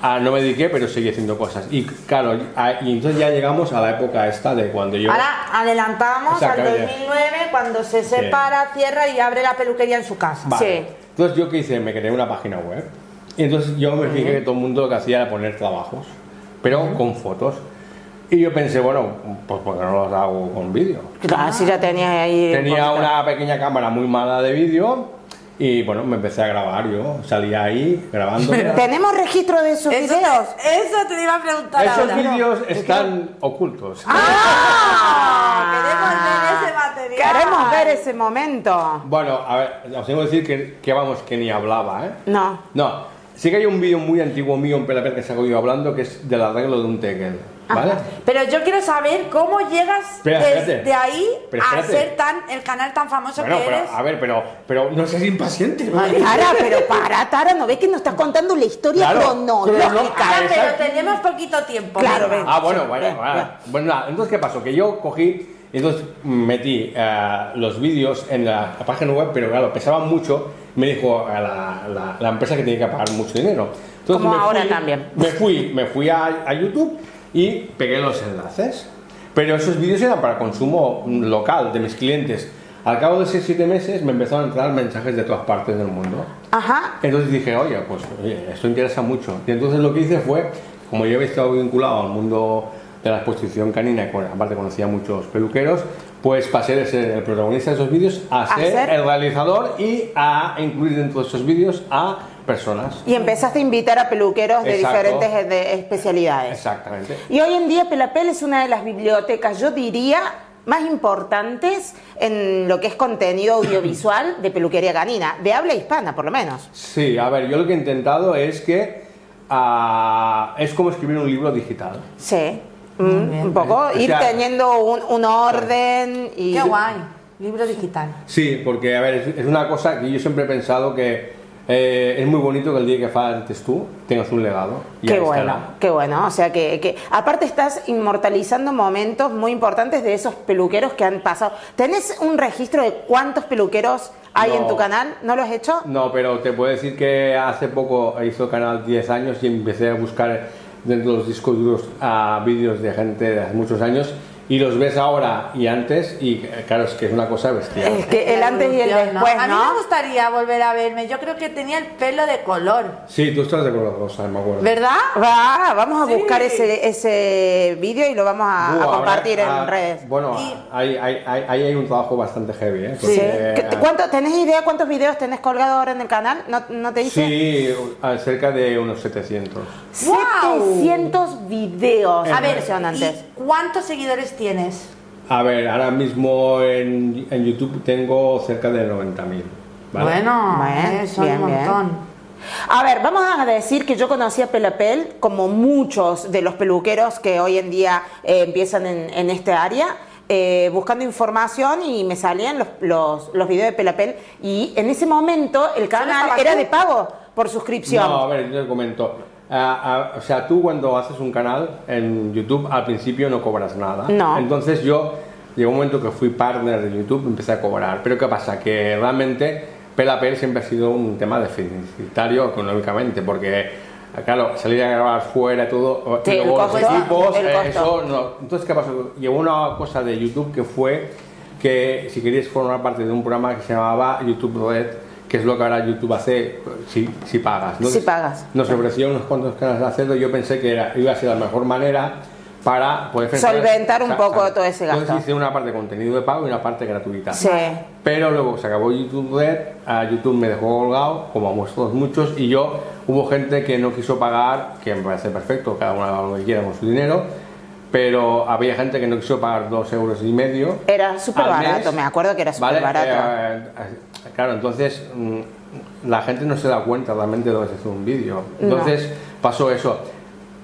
ah, no me dediqué, pero seguí haciendo cosas. Y claro, ah, y entonces ya llegamos a la época esta de cuando yo... Ahora adelantamos al Exactamente. 2009 cuando se separa, cierra y abre la peluquería en su casa. Vale. Sí. Entonces yo qué hice, me creé una página web. Y entonces yo me fijé que todo el mundo lo que hacía era poner trabajos, pero con fotos. Y yo pensé, bueno, pues porque no los hago con vídeo. Claro, si ya tenías ahí. Tenía una pequeña cámara muy mala de vídeo y bueno, me empecé a grabar yo. Salía ahí grabando. [LAUGHS] ¿Tenemos registro de esos Eso, videos? eso te iba a preguntar Esos ahora. vídeos están ocultos. [LAUGHS] Queremos ver ese material. Queremos ver ese momento. Bueno, a ver, os tengo que decir que, que vamos, que ni hablaba, ¿eh? No. No, sí que hay un vídeo muy antiguo mío en Pelapel que saco yo hablando que es del arreglo de un tekel, ¿vale? Pero yo quiero saber cómo llegas Espera, desde ahí Pero a ser tan el canal tan famoso Bueno, que pero, eres. a ver, pero, pero no seas impaciente. ¿no? Tara, pero para, Tara, ¿no ves que nos estás contando la historia Claro, cronológica? cronológica. Ah, pero tenemos poquito tiempo. Claro, ven. Ah, bueno, Sí, bueno, bien, bueno. bien. Bueno, nada, entonces, ¿qué pasó? Que yo cogí, entonces metí eh, los vídeos en la, la página web, pero claro, pesaban mucho. Me dijo a la, la- la empresa que tenía que pagar mucho dinero. Entonces Como me ahora fui- también. Me fui, me fui a, a YouTube y pegué los enlaces. Pero esos vídeos eran para consumo local de mis clientes. Al cabo de 6-7 meses me empezaron a entrar mensajes de todas partes del mundo. Ajá. Entonces dije, oye, pues oye, esto interesa mucho. Y entonces lo que hice fue, como yo había estado vinculado al mundo de la exposición canina, aparte conocía a muchos peluqueros, pues pasé de ser el protagonista de esos vídeos a A ser, ser- el realizador y a incluir dentro de esos vídeos a personas. Y empezaste a invitar a peluqueros de diferentes eh, de- especialidades. Exactamente. Y hoy en día Pelapel es una de las bibliotecas, yo diría, más importantes en lo que es contenido audiovisual de peluquería canina, de habla hispana por lo menos. Sí, a ver, yo lo que he intentado es que ah, es como escribir un libro digital. Sí, Mm, un poco O ir sea- teniendo un, un orden y... Qué guay. Libro digital. Sí, porque a ver, es, es una cosa que yo siempre he pensado que eh, es muy bonito que el día que faltes tú tengas un legado. y Qué bueno, estará. qué bueno. O sea que, que aparte estás inmortalizando momentos muy importantes de esos peluqueros que han pasado. ¿Tenés un registro de cuántos peluqueros hay en No. tu canal? ¿No lo has hecho? No, pero te puedo decir que hace poco hizo el canal 10 años y empecé a buscar de los discos duros a vídeos de gente de hace muchos años y los ves ahora y antes y eh, claro, es que es una cosa bestial. Es que el antes y el después, A mí ¿no? me gustaría volver a verme. Yo creo que tenía el pelo de color. Sí, tú estás de color rosa, me acuerdo. ¿Verdad? Va, vamos a Sí. buscar ese, ese vídeo y lo vamos a, a Buah, compartir habrá- en ah, redes. Bueno, Y- ahí, ahí, ahí- ahí hay un trabajo bastante heavy, ¿eh? Sí. Porque, ¿Qué- ¿Cuánto, ¿Tenés idea cuántos videos tenés colgados ahora en el canal? ¿No, no te dice? Sí, a cerca de unos 700. 700 videos. A ver, impresionantes. ¿y ¿cuántos seguidores tienes? A ver, ahora mismo en, en YouTube tengo cerca de 90.000. ¿vale? Bueno, son bien, un bien. montón. A ver, vamos a decir que yo conocí a Pelapel como muchos de los peluqueros que hoy en día eh, empiezan en, en este área. eh, buscando información y me salían los, los, los videos de Pelapel y en ese momento el canal era tú? de pago por suscripción. No, a ver, yo te comento. Ah, ah, o sea, tú cuando haces un canal en YouTube al principio no cobras nada. No. Entonces yo llegó un momento que fui partner de YouTube, empecé a cobrar. Pero ¿qué pasa? Que realmente Pelapel siempre ha sido un tema deficitario económicamente, porque claro, salir a grabar fuera todo, Sí, luego los equipos, eh, eso no. Entonces, ¿qué pasó? Llegó una cosa de YouTube que fue que si querías formar parte de un programa que se llamaba YouTube Red, que es lo que ahora YouTube hace si, si pagas. Si pagas. Nos ofreció unos cuantos canales de y yo pensé que era, iba a ser la mejor manera para poder Solventar un poco todo ese gasto. Entonces hice una parte de contenido de pago y una parte gratuita. Sí. Pero luego se acabó YouTube Red, a YouTube me dejó colgado, como a vosotros muchos, y yo hubo gente que no quiso pagar, que me parece perfecto, cada uno haga lo que quiera con su dinero, pero había gente que no quiso pagar dos euros y medio. Era súper barato, mes, me acuerdo que era súper ¿vale? barato. Eh, eh, claro, entonces mm, la gente no se da cuenta realmente de lo que se hace un vídeo. Entonces pasó eso.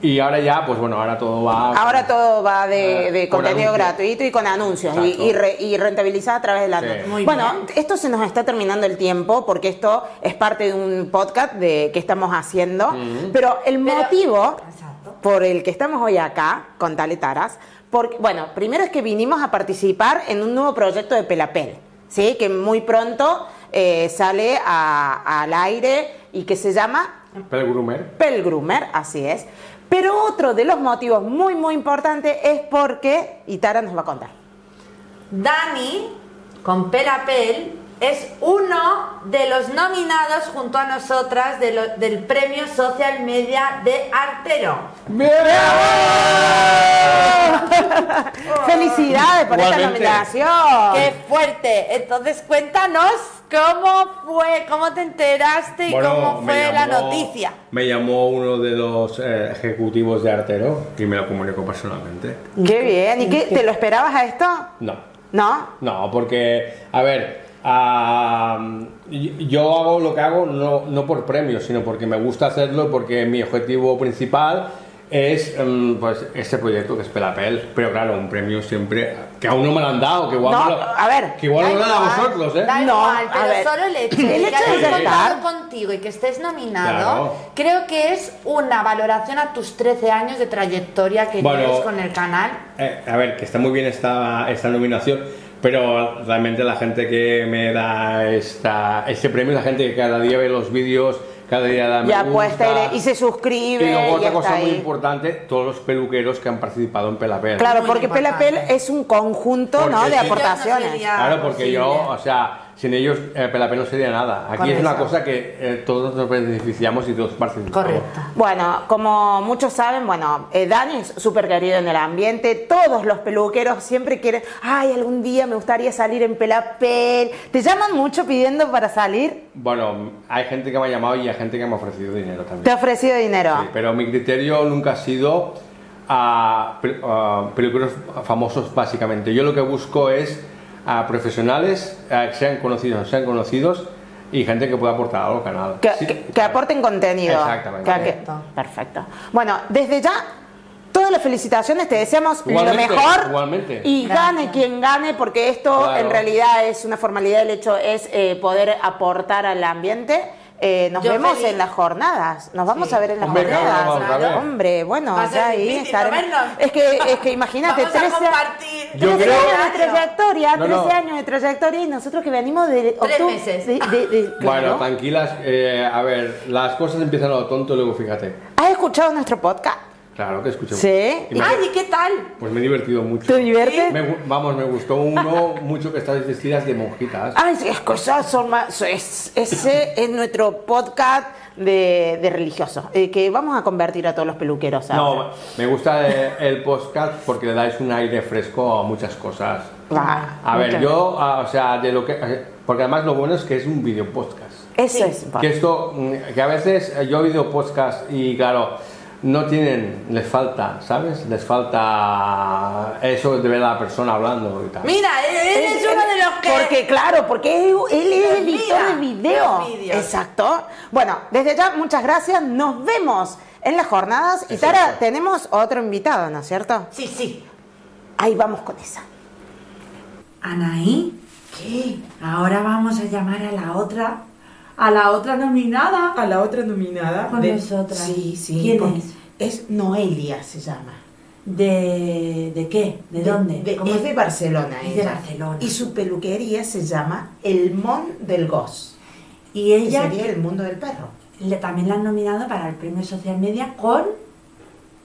Y ahora ya, pues bueno, ahora todo va... Ahora todo va de, Eh, de con contenido anuncios. gratuito y con anuncios y, y, re- y rentabilizado a través del anuncio. Sí. Bueno, bien. esto se nos está terminando el tiempo porque esto es parte de un podcast de, que estamos haciendo, pero el Pero- motivo Exacto. Por el que estamos hoy acá con Tale Taras, porque, bueno, primero es que vinimos a participar en un nuevo proyecto de Pelapel, ¿sí? que muy pronto eh, sale a- al aire y que se llama Pelgrumer. Pelgrumer, así es. Pero otro de los motivos muy, muy importantes es porque, y Tara nos va a contar. Dani, con Pelapel, es uno de los nominados junto a nosotras de lo- del premio Social Media de Artero. [LAUGHS] Felicidades por esta Igualmente. nominación. ¡Qué fuerte! Entonces cuéntanos cómo fue, cómo te enteraste y cómo me fue la llamó- noticia. Me llamó uno de los eh, ejecutivos de Artero y me lo comunicó personalmente. Qué bien. ¿Y qué? ¿Te lo esperabas a esto? No. ¿No? No, porque, a ver, y- yo hago lo que hago no, no por premios, sino porque me gusta hacerlo, porque mi objetivo principal es mm, pues este proyecto que es Pelapel. Pero claro, un premio siempre, que aún no me lo han dado, que igual, No, lo- a ver. que igual Da me lo dan a igual, vosotros, ¿eh? Da No, igual, a pero ver. solo el hecho El de hecho que hayas de contado estar- contigo y que estés nominado, Claro. creo que es una valoración a tus 13 años de trayectoria que Bueno, tienes con el canal. Eh, a ver, que está muy bien esta, esta nominación, pero realmente la gente que me da esta, este premio es la gente que cada día ve los vídeos, cada día da me Ya apuesta y, gusta. y se suscribe. Y luego otra y cosa muy importante, todos los peluqueros que han participado en Pelapel. Claro, Muy porque. Pelapel es un conjunto ¿no? de aportaciones. No Claro, porque posible. yo, o sea, sin ellos eh, Pelapel no sería nada. Aquí es una cosa que eh, todos nos beneficiamos y todos participamos. Correcto. Bueno, como muchos saben, bueno, eh, Dani es súper querido en el ambiente. Todos los peluqueros siempre quieren, ay, algún día me gustaría salir en Pelapel. ¿Te llaman mucho pidiendo para salir? Bueno, hay gente que me ha llamado y hay gente que me ha ofrecido dinero también. ¿Te ha ofrecido dinero? Sí, pero mi criterio nunca ha sido a, pe- a peluqueros famosos básicamente. Yo lo que busco es a profesionales a que sean conocidos, sean conocidos y gente que pueda aportar algo al canal. Que, Sí, que- que aporten contenido. Exactamente. Correcto. perfecto. Bueno, desde ya, todas las felicitaciones, te deseamos Igualmente, lo mejor. igualmente. Y Gracias. gane quien gane, porque esto Claro. en realidad es una formalidad, el hecho es eh, poder aportar al ambiente. Eh, nos Yo vemos feliz. en las jornadas. Nos vamos Sí. a ver en las Hombre, jornadas. vamos. Hombre, bueno, ya ahí vernos. Es que, es que imagínate, Vamos a 13, compartir. Yo 13 creo- años de trayectoria, No, no. 13 años de trayectoria y nosotros que venimos de Tres octubre- meses. de- de- de- [LAUGHS] Bueno, tranquilas, eh, a ver, las cosas empiezan a lo tonto y luego fíjate. ¿Has escuchado nuestro podcast? Claro que escucho. Sí. Y me- Ay, ¿y qué tal? pues me he divertido mucho. ¿Te diviertes? Me vamos, me gustó uno mucho que estáis vestidas de monjitas. Ay, es que esas son más, es- ese es nuestro podcast de, de religiosos, eh, que vamos a convertir a todos los peluqueros ahora. No, me gusta eh, el podcast porque le dais un aire fresco a muchas cosas. Va, A ver, yo, ah, o sea, de lo que. eh, Porque además lo bueno es que es un video podcast. Eso Sí. es Que esto, mm, que a veces eh, yo he oído podcast y claro, no tienen, les falta, ¿sabes? Les falta eso de ver a la persona hablando y tal. Mira, él es uno de los que... Porque, claro, porque él, él es Los editor de video. Exacto. Bueno, desde ya, muchas gracias. Nos vemos en las jornadas. Y Exacto. Tara, tenemos otro invitado, ¿no es cierto? Sí, sí. Ahí vamos con esa. Anaí, ¿qué? Ahora vamos a llamar a la otra, a la otra nominada. A la otra nominada. Con de- nosotras. Sí, sí. ¿Quién es? Es Noelia, se llama. ¿De, de qué? ¿De, dónde? de- ¿Cómo es de Barcelona. Es de. Barcelona. Y su peluquería se llama El Mon del Gos. Y Que ella sería el mundo del perro. le- también la han nominado para el premio Social Media con...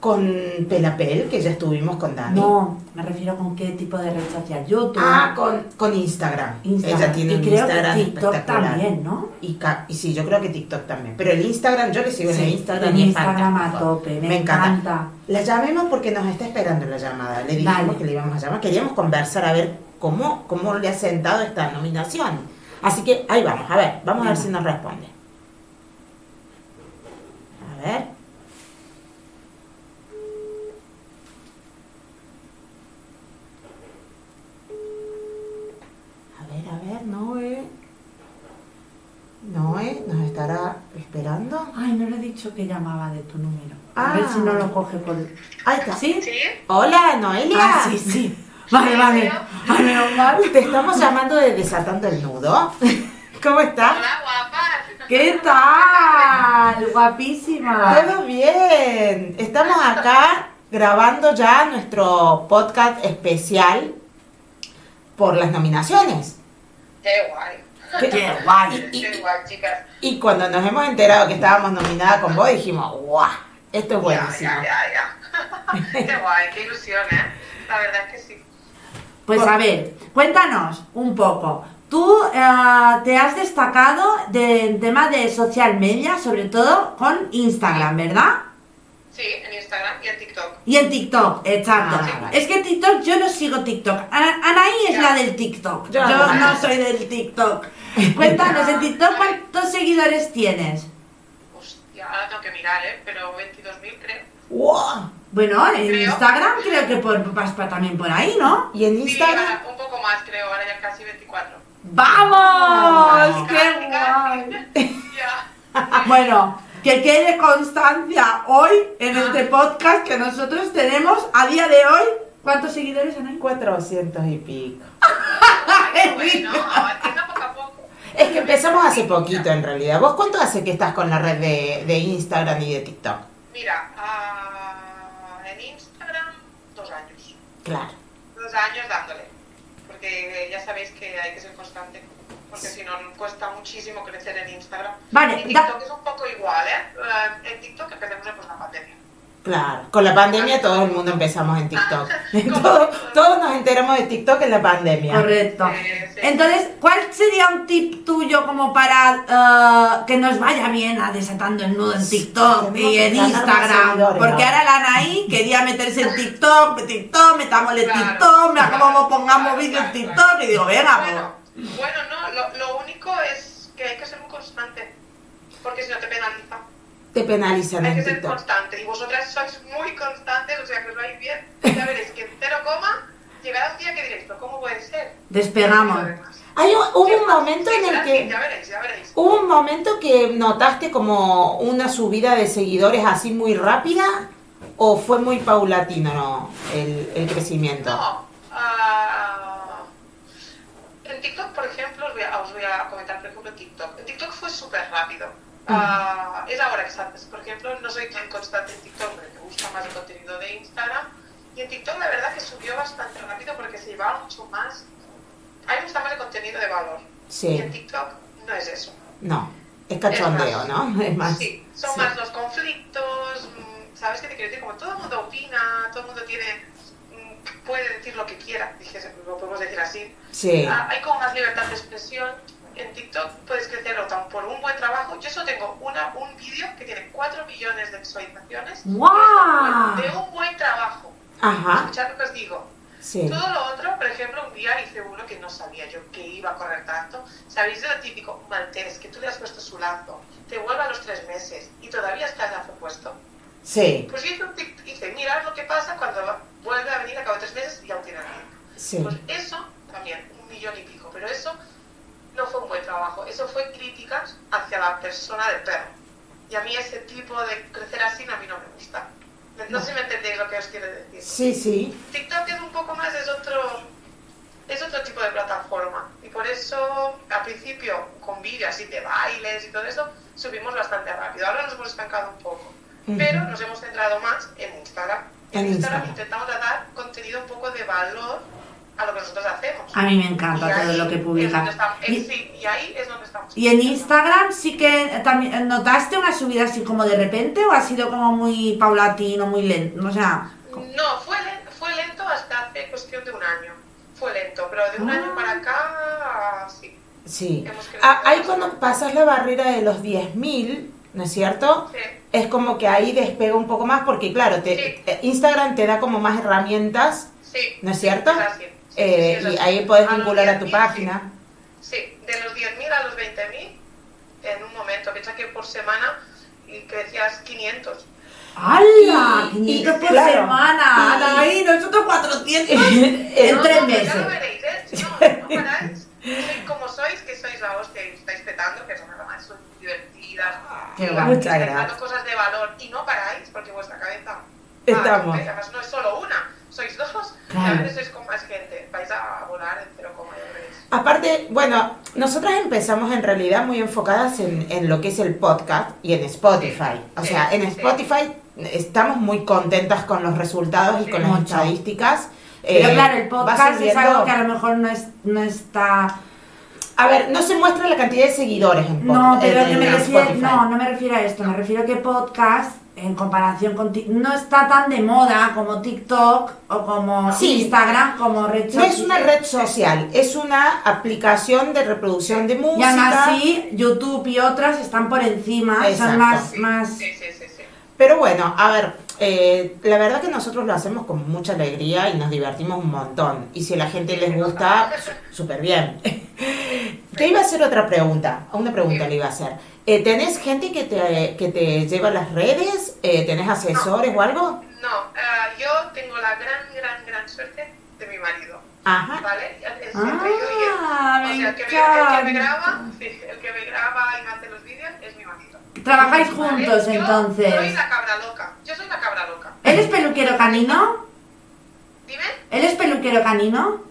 Con Pelapel, que ya estuvimos con Dani. No, me refiero con qué tipo de red social. YouTube. Ah, con, con Instagram. Instagram. Ella tiene y un creo Instagram que TikTok espectacular. también, ¿no? Y, sí, yo creo que TikTok también. Pero el Instagram, yo le sigo en el Instagram. y Instagram a tope, me encanta. La llamemos porque nos está esperando la llamada. Le dijimos Dale. que le íbamos a llamar. Queríamos conversar a ver cómo, cómo le ha sentado esta nominación. Así que ahí vamos, a ver, vamos a ver si nos responde. A ver. A ver, a ver, Noé. Noé, ¿nos estará esperando? Ay, no le he dicho que llamaba de tu número. A Ah. ver si no lo coge por... Ahí está. ¿Sí? Hola, Noelia. Ah, sí, sí. Vale, vale. Ay, menos mal. Te estamos llamando de Desatando el Nudo. [LAUGHS] ¿Cómo estás? Hola, guapas. ¿Qué tal? Guapísima. Todo bien. Estamos acá grabando ya nuestro podcast especial por las nominaciones. Qué guay. Qué guay. Y, Qué y- guay, chicas. y cuando nos hemos enterado que estábamos nominadas con vos, dijimos, ¡guau! Esto es buenísimo. Ya, ya, ya, [LAUGHS] ya. qué guay, qué ilusión, ¿eh? La verdad es que sí. Pues a ver, cuéntanos un poco. Tú eh, te has destacado del tema de social media, sobre todo con Instagram, ¿verdad? Sí, en Instagram y en TikTok. Y en TikTok, exacto. Ah. Es que TikTok, yo no sigo TikTok. Ana- Anaí es Ya. la del TikTok. Yo no soy del TikTok. [LAUGHS] Cuéntanos, en TikTok, ¿cuántos seguidores tienes? Hostia, ahora tengo que mirar, ¿eh? Pero 22.000 creo. ¡Wow! Bueno, en Creo. Instagram creo que por, vas también por ahí, ¿no? Y en Sí, Instagram, ahora un poco más creo, ahora ya casi 24. ¡Vamos! ¡Qué Casi, guay! [LAUGHS] [LAUGHS] Bueno, que quede constancia hoy en este podcast que nosotros tenemos a día de hoy. ¿Cuántos seguidores, Anaí? 400 y pico. Bueno, empieza poco a poco. Es que empezamos hace poquito en realidad. ¿Vos cuánto hace que estás con la red de, de Instagram y de TikTok? Mira, ah, en Instagram, dos años. Claro. Dos años dándole. Porque ya sabéis que hay que ser constante. Porque si no, cuesta muchísimo crecer en Instagram. Vale, Y da- TikTok es un poco igual, ¿eh? Eh, En TikTok empecemos por la pandemia. Claro. Con la pandemia todo el mundo empezamos en TikTok. [LAUGHS] Todos nos enteramos de TikTok en la pandemia. Correcto. Entonces, ¿cuál sería un tip tuyo como para eh, que nos vaya bien a desatando el nudo en TikTok y en Instagram? Porque ahora la Anaí quería meterse en TikTok, TikTok, metámosle Claro, TikTok, me claro, como pongamos claro, vídeos en claro, TikTok y digo, venga, Bueno, pues. bueno, no, lo, lo único es que hay que ser muy constante. Porque si no te penaliza. Te penalizan Hay en que ser TikTok. constante. Y vosotras sois muy constantes, o sea que os vais bien. Ya veréis que en cero coma llegará un día que diréis, pero ¿cómo puede ser? Despegamos. Hay un- hubo Sí, un momento sí, en el que... Ya veréis, ya veréis. ¿Hubo un momento que notaste como una subida de seguidores así muy rápida? ¿O fue muy paulatino no, el, el crecimiento? No. ah, en TikTok, por ejemplo, os voy, a, os voy a comentar, por ejemplo, TikTok. En TikTok fue súper rápido. Ah, es ahora que sabes. Por ejemplo, no soy tan constante en TikTok porque me gusta más el contenido de Instagram. Y en TikTok la verdad que subió bastante rápido porque se llevaba mucho más. A mí me gusta más el contenido de valor. Y Sí, en TikTok no es eso. no. Es cachondeo, ¿no? [LAUGHS] Es más. Sí, son sí. más los conflictos, mm, ¿sabes qué te quiero decir? Como todo el mundo opina, todo el mundo tiene, mm, puede decir lo que quiera, dije, lo podemos decir así. Sí, Ah, hay como más libertad de expresión. En TikTok puedes crecer o tan por un buen trabajo. Yo solo tengo una, un vídeo que tiene 4 millones de visualizaciones. ¡Guau! De un buen trabajo. ajá, Escuchad lo que os digo. sí. Todo lo otro, por ejemplo, un día hice uno que no sabía yo que iba a correr tanto. ¿Sabéis de lo típico? Maltés, que tú le has puesto su lazo, te vuelve a los tres meses y todavía está el lazo puesto. Sí, Pues hice un tic- hice, mirad lo que pasa cuando vuelve a venir a cabo de tres meses y aún tiene lazo. sí. Pues eso también, un millón y pico, pero eso no fue un buen trabajo, eso fue críticas hacia la persona del perro. Y a mí ese tipo de crecer así a mí no me gusta. No, sé si me entendéis lo que os quiero decir. Sí, sí. TikTok es un poco más, es otro, es otro tipo de plataforma. Y por eso, al principio, con vídeos así de bailes y todo eso, subimos bastante rápido. Ahora nos hemos estancado un poco. Ujú. Pero nos hemos centrado más en Instagram. En, En Instagram, Instagram. intentamos dar contenido un poco de valor a lo que nosotros hacemos. A mí me Y encanta ahí todo lo que publica. estamos- eh, Y- sí, y ahí es donde estamos. ¿Y en Instagram sí que también notaste una subida así como de repente o ha sido como muy paulatino, muy lento? O sea, No, fue, fue lento hasta hace cuestión de un año. Fue lento, pero de un Ah. año para acá, sí. Sí. Ah, ahí cuando pasas la barrera de los 10.000, ¿no es cierto? Sí. Es como que ahí despega un poco más porque, claro, te, Sí. eh, Instagram te da como más herramientas, Sí. ¿no es cierto? Sí, Eh, sí, sí, y ahí puedes vincular a tu 10.000, página. Sí. Sí, de los 10.000 a los 20.000 en un momento. Piensa que por semana y crecías 500. ¡hala! Y- 500 y- por claro. semana. Y- Ahí, nosotros 400 En No, tres no, meses. Ya lo veréis, ¿eh? No, no [LAUGHS] paráis. Como sois, que sois la hostia y estáis petando, que son además sois divertidas. Qué. Muchas gracias. cosas de valor y no paráis porque vuestra cabeza. Estamos. Ah, además, no es solo una, sois dos. Y Claro. a veces sois con más gente. Vais a volar en cero coma, ya veréis. Aparte, bueno, nosotras empezamos en realidad muy enfocadas en, en lo que es el podcast y en Spotify. O sea, Sí, en sí. Spotify estamos muy contentas con los resultados y con las mucho. estadísticas. Pero Eh, claro, el podcast es algo que a lo mejor no, es, no está... A ver, no se muestra la cantidad de seguidores en pod- No, pero en- me en refiero, Spotify. no, no me refiero a esto, me refiero a que podcast en comparación con Tik- no está tan de moda como TikTok o como Sí. Instagram como red No social. es una red social, es una aplicación de reproducción de Y música. aún así, YouTube y otras están por encima, Exacto. son más, más... Sí, sí, sí, sí. Pero bueno, a ver, eh, la verdad que nosotros lo hacemos con mucha alegría y nos divertimos un montón. Y si a la gente les gusta, súper bien. [LAUGHS] Te iba a hacer otra pregunta, una pregunta le iba a hacer. Eh, ¿Tenés gente que te, que te lleva las redes? Eh, ¿Tenés asesores o algo? No, eh, yo tengo la gran, gran, gran suerte de mi marido. Ajá. ¿Vale? Es entre yo y él. Ah, O me sea, el que, me, el que me encanta. graba, sí, el que me graba y me hace los vídeos es mi marido. Trabajáis ¿Vale? juntos Yo entonces. soy la cabra loca. Yo soy la cabra loca. ¿Él es peluquero canino? Dime. ¿Él es peluquero canino?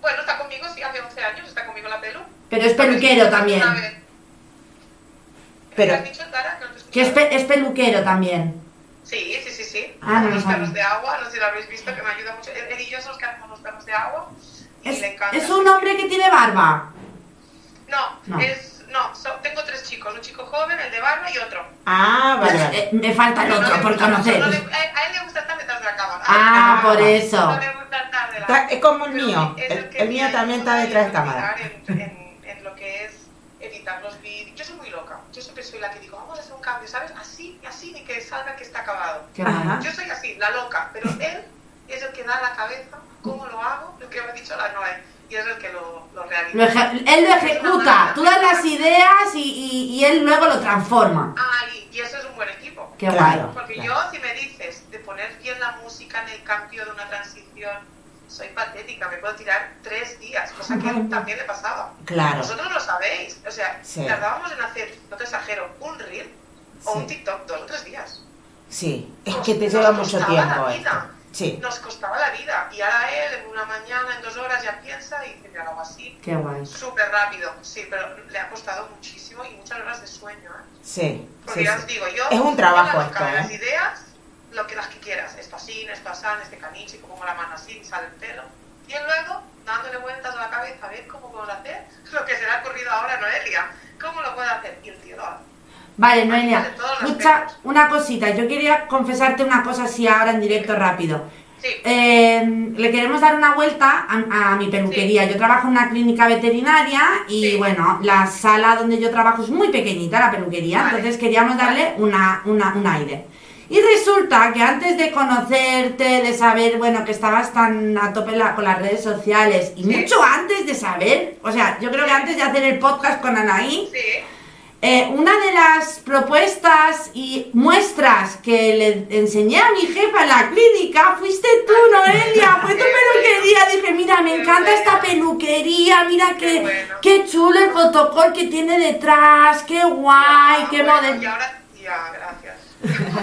Bueno, está conmigo, sí, hace 11 años está conmigo la pelu. Pero es peluquero también. Una vez. Pero- ¿Qué has dicho, Tara? Que no te he Que es, pe- es peluquero también. Sí, sí, sí, sí. Ah, los sabía. perros de agua, no sé si lo habéis visto, que me ayuda mucho. Él él y yo somos los que hacemos los perros de agua. Y Es, le encanta. es un hombre que tiene barba. No, No. es. No, so- tengo tres chicos: un chico joven, el de barba y otro. Ah, vale, vale. Eh, me falta el No otro le por conocer. no le- a, a él le gusta estar detrás de la cámara. Ah, Ah, por No eso. le gusta estar de la es como el Pero mío. El, que el mío también está detrás de en cámara. [LAUGHS] En, en, en lo que es editar los vídeos. Yo soy muy loca. Yo siempre soy la que digo, vamos a hacer un cambio, ¿sabes? Así, así, ni que salga que está acabado. Qué Ajá. Yo soy así, la loca, pero él es el que da la cabeza, cómo lo hago, lo que me ha dicho la Noé, y es el que lo, lo realiza. Lo eje- él lo ejecuta. Tú das las ideas y, y- y él luego lo transforma. Ah, y, y eso es un buen equipo. Qué Claro. guay. Porque claro. yo, si me dices de poner bien la música en el cambio de una transición, soy patética, me puedo tirar tres días, cosa que también le pasaba. Claro. Vosotros lo sabéis, o sea, Sí. tardábamos en hacer, no te exagero, un reel o Sí. un TikTok dos o tres días. Sí, es Nos- que te lleva mucho tiempo la esto. Sí, Nos costaba la vida. Y ahora él, en una mañana, en dos horas, ya piensa y dice, lo hago así. Qué guay. Súper rápido, sí, pero le ha costado muchísimo y muchas horas de sueño. ¿eh? sí, Porque sí, ya sí. os digo, yo. Es un trabajo esto, ¿eh? Las ideas, lo que las que quieras. Esto así, esto así, este caniche, pongo la mano así, sale el pelo. Y luego, dándole vueltas a la cabeza, a ver cómo podemos hacer lo que se le ha ocurrido ahora a Noelia. ¿Cómo lo puede hacer? Y el tío lo hace. Vale, Noelia, escucha una cosita. Yo quería confesarte una cosa así ahora en directo rápido. Sí. Eh, le queremos dar una vuelta a, a mi peluquería. Yo trabajo en una clínica veterinaria y Sí. bueno, la sala donde yo trabajo es muy pequeñita, la peluquería, Vale. entonces queríamos darle una, una- un aire. Y resulta que antes de conocerte, de saber, bueno, que estabas tan a tope la- con las redes sociales y mucho antes de saber, o sea, yo creo que antes de hacer el podcast con Anaí, Sí. Eh, una de las propuestas y muestras que le enseñé a mi jefa en la clínica fuiste tú, Noelia, fue tu peluquería. Dije, mira, me encanta esta peluquería, mira Qué qué, chulo el fotocol que tiene detrás, qué guay, qué modelo. Y ahora, ya, gracias.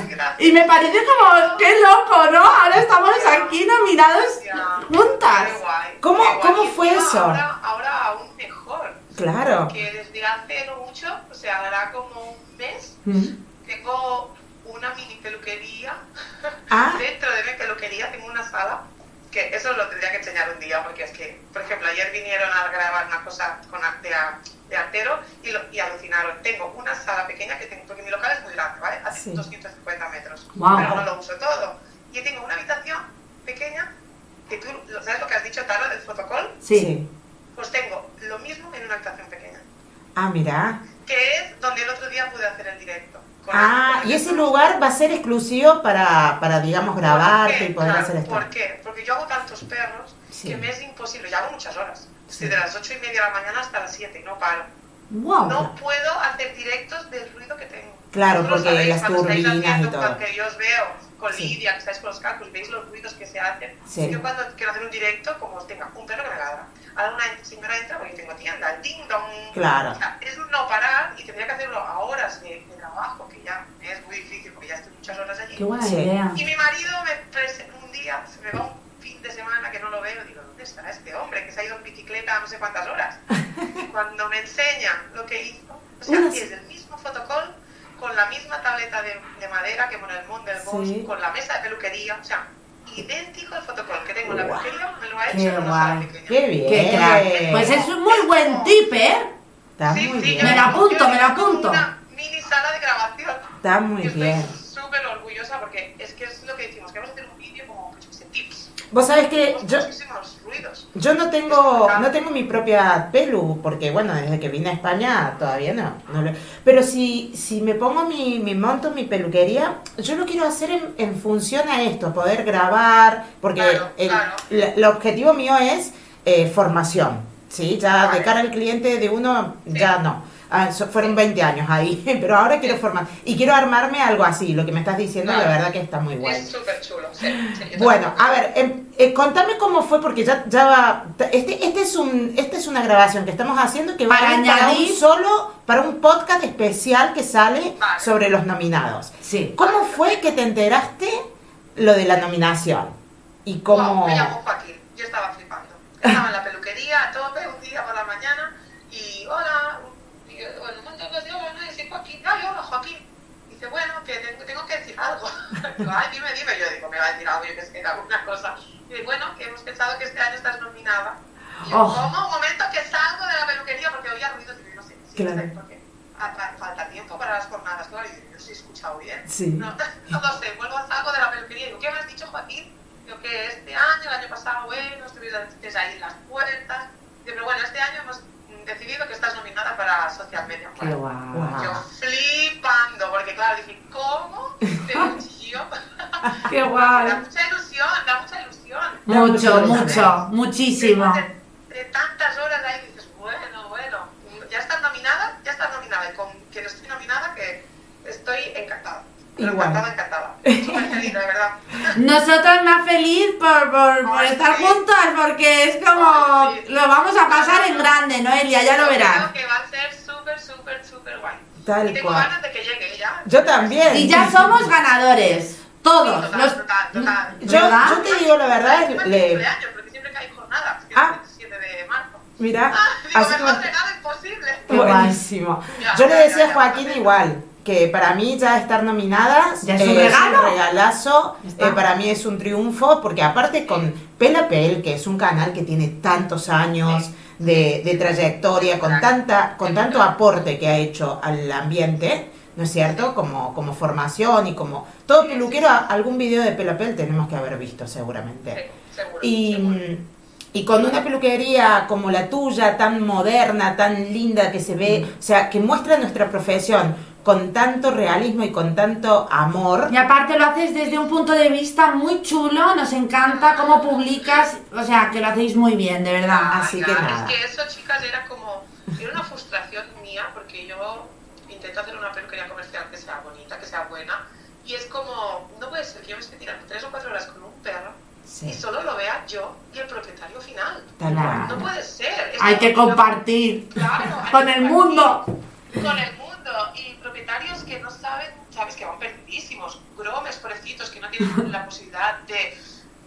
gracias. Y me parece como, qué loco, ¿no? Ahora estamos aquí nominados juntas. Qué guay, ¿Cómo- cómo fue eso? Ahora, ahora aún mejor. Claro. Que desde hace no mucho, o sea, hará como un mes, Mm. tengo una mini peluquería. Ah. [LAUGHS] Dentro de mi peluquería tengo una sala, que eso lo tendría que enseñar un día, porque es que, por ejemplo, ayer vinieron a grabar una cosa con, de, a- de artero y, lo- y alucinaron. Tengo una sala pequeña que tengo, porque mi local es muy grande, ¿vale? Hace Sí. 250 metros, Guau. pero no lo uso todo. Y tengo una habitación pequeña, que tú, ¿sabes lo que has dicho, Tara, del fotocall? Sí. Pues tengo lo mismo en una habitación pequeña, Ah, mira. que es donde el otro día pude hacer el directo. Ah, el- y ese lugar va a ser exclusivo para, para digamos, ¿Por grabarte y poder Claro, hacer esto. ¿Por qué? Porque yo hago tantos perros Sí. que me es imposible. Yo hago muchas horas. Sí. Desde las ocho y media de la mañana hasta las 7 y no paro. Wow. No puedo hacer directos del ruido que tengo. Claro, Vosotros porque sabéis, las turbinas y todo. Cuando yo os veo con Sí. Lidia, que estáis con los cactus, veis los ruidos que se hacen. Yo cuando quiero hacer un directo, como tenga un perro que me ladra, ahora una señora entra porque tengo tienda, el ding dong. Claro. O sea, es un no parar y tendría que hacerlo a horas de, de trabajo, que ya es muy difícil porque ya estoy muchas horas allí. Qué buena Sí. idea. Y mi marido me un día, se me va un fin de semana que no lo veo, digo, ¿dónde estará este hombre que se ha ido en bicicleta no sé cuántas horas? Y [LAUGHS] cuando me enseña lo que hizo, o sea, Unas- es el mismo fotocall, con la misma tableta de, de madera que pone el Mon del Bosch, Sí. con la mesa de peluquería, o sea, idéntico al fotocall que tengo en la peluquería, me lo ha hecho Qué guay. sala pequeña. Qué bien. Qué crack. Pues es un muy buen tip, ¿eh? Está Sí, muy sí, bien. yo Me lo apunto, yo me lo apunto. Una mini sala de grabación. Está muy Y estoy bien. súper orgullosa porque es que es lo que decimos, queremos hacer un vídeo como, yo tips. Vos sabés que yo, muchísimos. Yo no tengo no tengo mi propia pelu, porque bueno, desde que vine a España todavía no. no lo- pero si, si me pongo mi, mi monto, mi peluquería, yo lo quiero hacer en, en función a esto, poder grabar, porque Claro, el, claro. el objetivo mío es eh, formación, ¿sí? Ya de cara al cliente de uno, ya no. Ah, fueron 20 años ahí, [LAUGHS] pero ahora quiero formar. Y quiero armarme algo así, lo que me estás diciendo, la verdad que está muy bueno. Es súper chulo, sí. sí, Bueno, a ver, em, eh, contame cómo fue, porque ya, ya va. Este, este es un, esta es una grabación que estamos haciendo que va Para para un solo, para un podcast especial que sale Vale. sobre los nominados. Sí. ¿Cómo fue que te enteraste lo de la nominación? Y cómo. Wow, me llamó Joaquín, yo estaba flipando. Estaba en la peluquería a tope un día por la mañana y hola, y, bueno, un montón de hola, no, y soy Joaquín, ay, hola Joaquín. Dice, bueno, que tengo, tengo que decir algo. [LAUGHS] Digo, ay, dime, dime. Yo digo, me va a decir algo, yo que sé, alguna cosa. Y digo, bueno, que hemos pensado que este año estás nominada. Y yo, Oh. ¿cómo? Un momento que salgo de la peluquería porque oía ruidos y digo, no sé, sí, Claro. sé, porque ah, fa- falta tiempo para las jornadas. Claro, y digo, yo sí he escuchado bien. Sí. [LAUGHS] No, no lo sé, vuelvo, salgo de la peluquería y digo, ¿qué me has dicho, Joaquín? Digo que este año, el año pasado, bueno, estuviste ahí en las puertas. Digo, pero bueno, este año hemos decidido que estás nominada para Social Media. Qué Award". guau. Yo flipando, porque claro, dije, ¿cómo? Tío, Qué [LAUGHS] [LAUGHS] da guay. mucha ilusión, da mucha ilusión. Mucho, mucho, muchísimo. Después de, de tantas horas ahí dices, bueno, bueno, ya estás nominada, ya estás nominada. Y con que no estoy nominada, que estoy encantada. Pero encantada, encantada. Súper feliz, de verdad. Nosotros más feliz por, por, por Ay, estar sí. juntas porque es como Ay, sí. lo vamos a pasar en grande, Noelia, ya lo Yo verás. Creo que va a ser súper, súper, súper guay. Tal y tengo cual. ganas de que llegue ya. Yo también. Y ya somos ganadores, Sí, todos. total, Los- total, total. Yo, te digo la verdad, Encima es mi le, cumpleaños, porque siempre que hay jornadas, que Ah. es el 27 de marzo. mira, Ah, digo, así como- imposible. Buenísimo. Ya, Yo le decía ya, a Joaquín ya. igual, que para mí ya estar nominadas ¿Ya es un regalo? un regalazo, eh, para mí es un triunfo, porque aparte con Pela Pel, que es un canal que tiene tantos años de, de trayectoria, con tanta, con tanto aporte que ha hecho al ambiente, ¿no es cierto? Como, como formación y como todo peluquero, algún video de Pela Pel tenemos que haber visto seguramente. Sí, seguro. Y, seguro. Y con una peluquería como la tuya, tan moderna, tan linda, que se ve, o sea, que muestra nuestra profesión con tanto realismo y con tanto amor. Y aparte lo haces desde un punto de vista muy chulo, nos encanta cómo publicas, o sea, que lo hacéis muy bien, de verdad. así que nada. Es que eso, chicas, era como. Era una frustración mía, porque yo intento hacer una peluquería comercial que sea bonita, que sea buena. Y es como. No puede ser que yo me esté tirando tres o cuatro horas con un perro Sí, y solo lo vea yo y el propietario final. Claro. No puede ser. Es Hay que compartir Claro, hay con que el compartir mundo. Con el mundo. Y propietarios que no saben, sabes, que van perdidísimos. Gromes, pobrecitos, que no tienen [LAUGHS] la posibilidad de.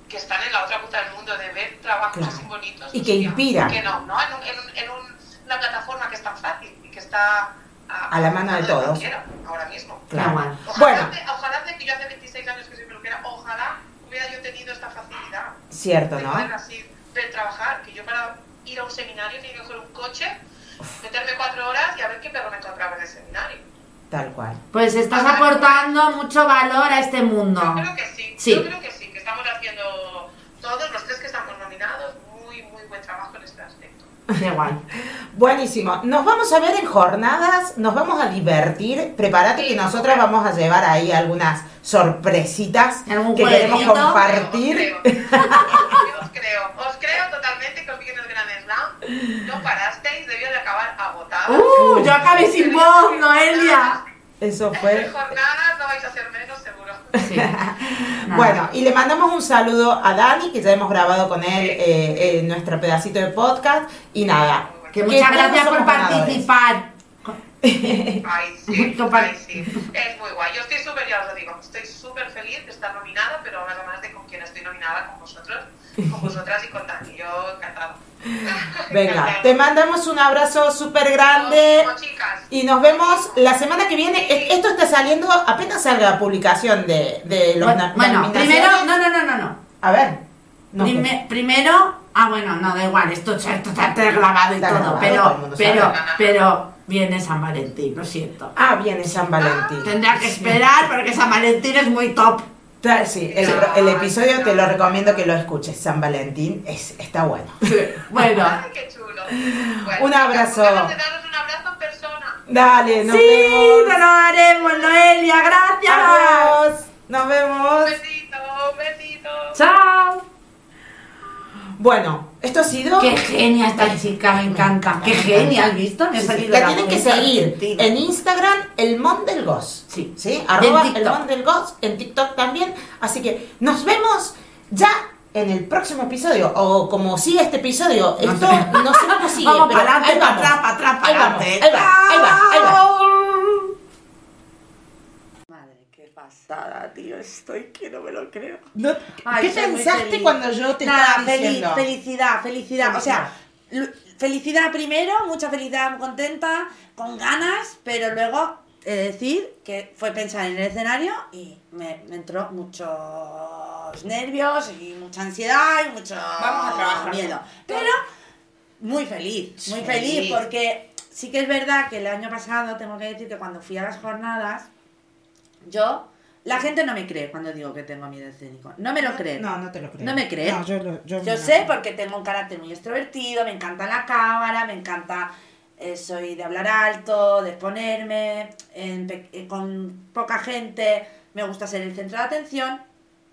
que están en la otra punta del mundo, de ver trabajos Claro. así bonitos. Y que inspiran. Que no, ¿no? En, un- en, un- en un- una plataforma que es tan fácil y que está. A la mano de todos. ahora mismo. Claro. Ojalá, Bueno, de, ojalá de que yo hace 26 años que soy peluquera, ojalá tenido esta facilidad cierto, de ¿no? poder así de trabajar, que yo para ir a un seminario tenía que coger un coche, meterme cuatro horas y a ver qué perro me encontraba en el seminario. Tal cual. Pues estás aportando mucho valor a este mundo. Yo creo que sí, Sí. yo creo que sí, que estamos haciendo todos los tres que estamos nominados muy, muy buen trabajo en este aspecto. [LAUGHS] Qué guay. Buenísimo. Nos vamos a ver en jornadas, nos vamos a divertir. Prepárate que nosotros vamos a llevar ahí algunas sorpresitas ¿Algún que queremos compartir. Os creo, os creo, os creo totalmente que os vi en el Gran Slam, no parasteis, debió de acabar agotada. Uh, yo acabé sin voz, Noelia. Eso En fue. jornadas no vais a ser menos. Sí. [LAUGHS] Bueno, y le mandamos un saludo a Dani, que ya hemos grabado con él eh, eh, nuestro pedacito de podcast. Y nada. que muchas gracias por ganadores. Ay, sí, ay, sí. Es muy guay. Yo estoy súper, ya os lo digo, estoy súper feliz de estar nominada, pero más de con quién estoy nominada, con vosotros, con vosotras y con Dani. Yo encantada. [LAUGHS] Venga, te mandamos un abrazo súper grande. Y nos vemos la semana que viene. Esto está saliendo, apenas salga la publicación de, de los Bueno, bueno, primero, no, no, no, no, no. A ver. no, Prime- primero, ah bueno, no da igual, esto, esto está grabado y Está todo, grabado, todo pero, pero, pero viene San Valentín, lo siento. Ah, viene San Valentín. Tendrá que esperar porque San Valentín es muy top. Claro, Sí, el, el episodio te lo recomiendo que lo escuches. San Valentín es, está bueno. Bueno, [LAUGHS] Ay, qué chulo. Bueno, Un abrazo. un abrazo en persona. Dale, nos sí, vemos. te lo haremos, Noelia, gracias. Adiós. Nos vemos. Un besito, un besito. Chao. Bueno, esto ha sido. Qué genia esta chica, me encanta. Qué genia, ¿has visto? Me ha salido La la tienen que seguir argentina. en Instagram, el Mon del. Sí. ¿Sí? Arroba el. Mon del en TikTok también. Así que nos vemos ya en el próximo episodio. O como sigue este episodio. Esto no sé cómo sigue. Vamos pero para adelante, para atrás, para atrás, para adelante. Ahí va, ahí va, ahí va. Madre, tío. Estoy que no me lo creo. No- Ay, ¿Qué pensaste cuando yo te Nada, estaba feliz, diciendo? felicidad, felicidad. O sea, felicidad primero, mucha felicidad, muy contenta, con ganas, pero luego he de decir que fue pensar en el escenario y me, me entró muchos nervios y mucha ansiedad y mucho Vamos a trabajar. miedo. Pero muy feliz, muy Sí. feliz porque sí que es verdad que el año pasado tengo que decir que cuando fui a las jornadas yo la gente no me cree cuando digo que tengo miedo escénico. No me lo creen. No, no te lo creo. ¿No me crees? No, yo, lo- yo, Yo sé porque tengo un carácter muy extrovertido, me encanta la cámara, me encanta, eh, soy de hablar alto, de exponerme, en pe- eh, con poca gente, me gusta ser el centro de atención,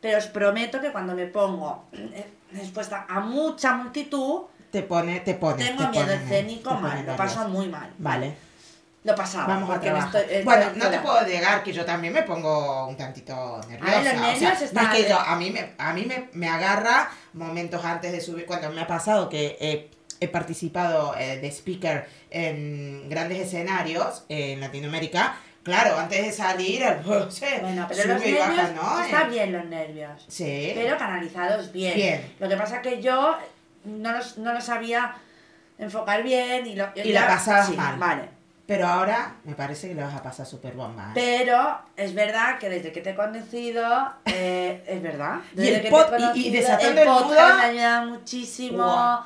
pero os prometo que cuando me pongo eh, expuesta a mucha multitud, Te pone, te pone. tengo te miedo pone- escénico te mal, lo paso muy mal. Vale. Lo pasaba. Vamos a porque trabajar. estoy- estoy bueno, no te puedo negar que yo también me pongo un tantito nerviosa. Ay, los o sea, nervios no están- es que yo, a mí, me, a mí me, me agarra momentos antes de subir, cuando me ha pasado que he, he participado eh, de speaker en grandes escenarios eh, en Latinoamérica. Claro, antes de salir, el se Bueno, pero sube los y nervios, baja, ¿no? está Eh, bien los nervios. Sí. pero canalizados bien. Bien. Lo que pasa que yo no los, no lo sabía enfocar bien y, lo, Y la pasabas sí, mal. Vale. Pero ahora me parece que le vas a pasar súper bomba. ¿eh? Pero es verdad que desde que te he conocido, eh, es verdad. Y Desde el que te he y- y conocido, desatando el el podcast nudo. me ha ayudado muchísimo.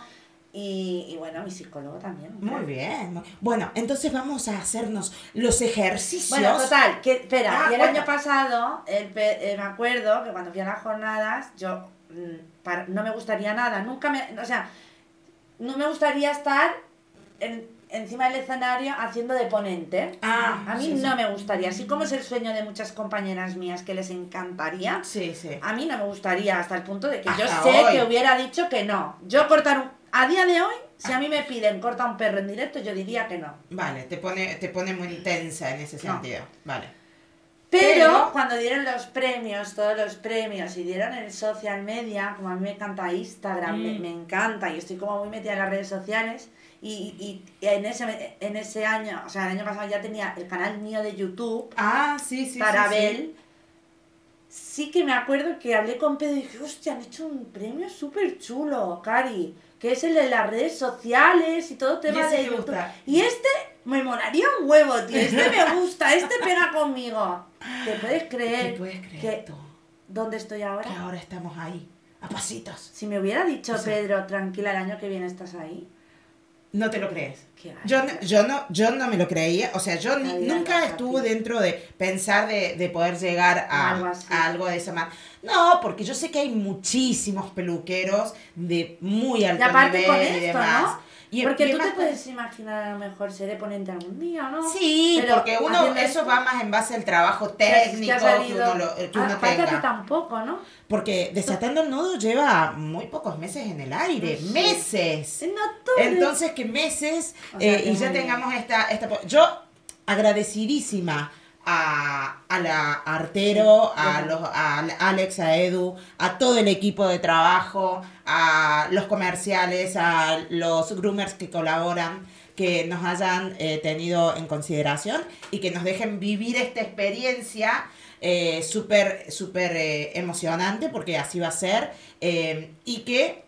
Y, y bueno, mi psicólogo también. Muy bien. Bueno, entonces vamos a hacernos los ejercicios. Bueno, total, que espera, Ah, y el año pasado, el eh, me acuerdo que cuando fui a las jornadas, yo mm, para- no me gustaría nada, nunca me, o sea, no me gustaría estar en- encima del escenario haciendo de ponente. Ah, A mí sí, sí. no me gustaría, así como es el sueño de muchas compañeras mías que les encantaría, Sí, sí. a mí no me gustaría hasta el punto de que yo sé hoy. que hubiera dicho que no. Yo cortar un, a día de hoy, si a mí me piden corta un perro en directo, yo diría que no. Vale, te pone, te pone muy intensa en ese No. sentido. Vale. Pero, Pero- cuando dieron los premios, todos los premios, y dieron el social media, como a mí me encanta Instagram, me, Mm. me encanta, y estoy como muy metida en las redes sociales, y, y- y en, ese, en ese año, o sea, el año pasado ya tenía el canal mío de YouTube, Ah, sí, sí. para sí, sí. ver. Sí que me acuerdo que hablé con Pedro y dije, hostia, han hecho un premio súper chulo, Cari, que es el de las redes sociales y todo tema ese de te YouTube. gusta? Y este me molaría un huevo, tío, este me gusta, este pega conmigo. ¿Te puedes creer ¿Qué puedes creer que tú? dónde estoy ahora? Que ahora estamos ahí, a pasitos. Si me hubiera dicho O sea- Pedro, tranquila, el año que viene estás ahí. No te lo crees. Yo, no- yo, no, yo no me lo creía, o sea, yo ni- nunca estuve dentro de pensar de, de poder llegar a, Algo así. a algo de esa manera. No, porque yo sé que hay muchísimos peluqueros de muy alto nivel y demás. ¿no? Y- Porque y tú te puedes imaginar a lo mejor seré ponente algún día, ¿no? Sí, Pero porque uno, eso va más en base al trabajo técnico que, uno, lo- que Ah, uno que tenga. tampoco, ¿no? Porque Desatando el Nudo lleva muy pocos meses en el aire, Sí. meses. En octubre. Entonces, que meses O sea, eh, que y ya bien. tengamos esta, esta... Yo agradecidísima a, a la Artero, a, los, a Alex, a Edu, a todo el equipo de trabajo, a los comerciales, a los groomers que colaboran, que nos hayan eh, tenido en consideración y que nos dejen vivir esta experiencia eh, súper, súper eh, emocionante, porque así va a ser, eh, y que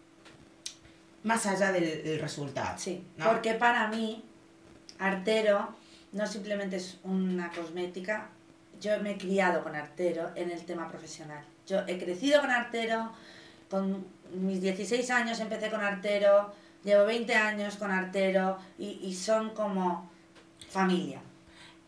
más allá del, del resultado. Sí, ¿no? porque para mí, Artero no simplemente es una cosmética. Yo me he criado con Artero en el tema profesional. Yo he crecido con Artero, con mis 16 años empecé con Artero, llevo 20 años con Artero y, y son como familia.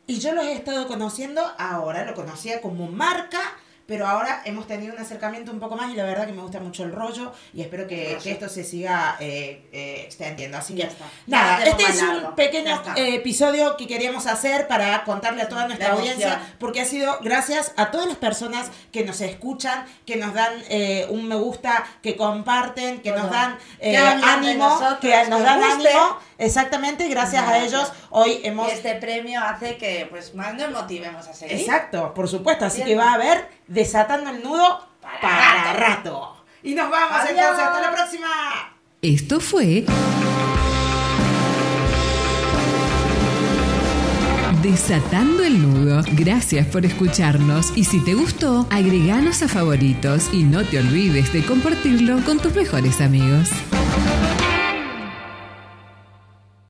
Y yo los he estado conociendo ahora, lo conocía como marca, pero ahora hemos tenido un acercamiento un poco más y la verdad que me gusta mucho el rollo y espero que, que esto se siga eh, eh, extendiendo. Así que está. nada, este es un largo. pequeño eh, episodio que queríamos hacer para contarle a toda nuestra audiencia, porque ha sido gracias a todas las personas que nos escuchan, que nos dan eh, un me gusta, que comparten, que nos dan Que eh, ánimo, nosotros, que nos dan guste. ánimo. Exactamente, gracias a ellos hoy hemos Y este premio hace que pues más nos motivemos a seguir. Exacto, por supuesto. Así que va a haber desatando el nudo para, Para rato. Y nos vamos Adiós. entonces. Hasta la próxima. Esto fue Desatando el nudo. Gracias por escucharnos y si te gustó, agreganos a favoritos y no te olvides de compartirlo con tus mejores amigos.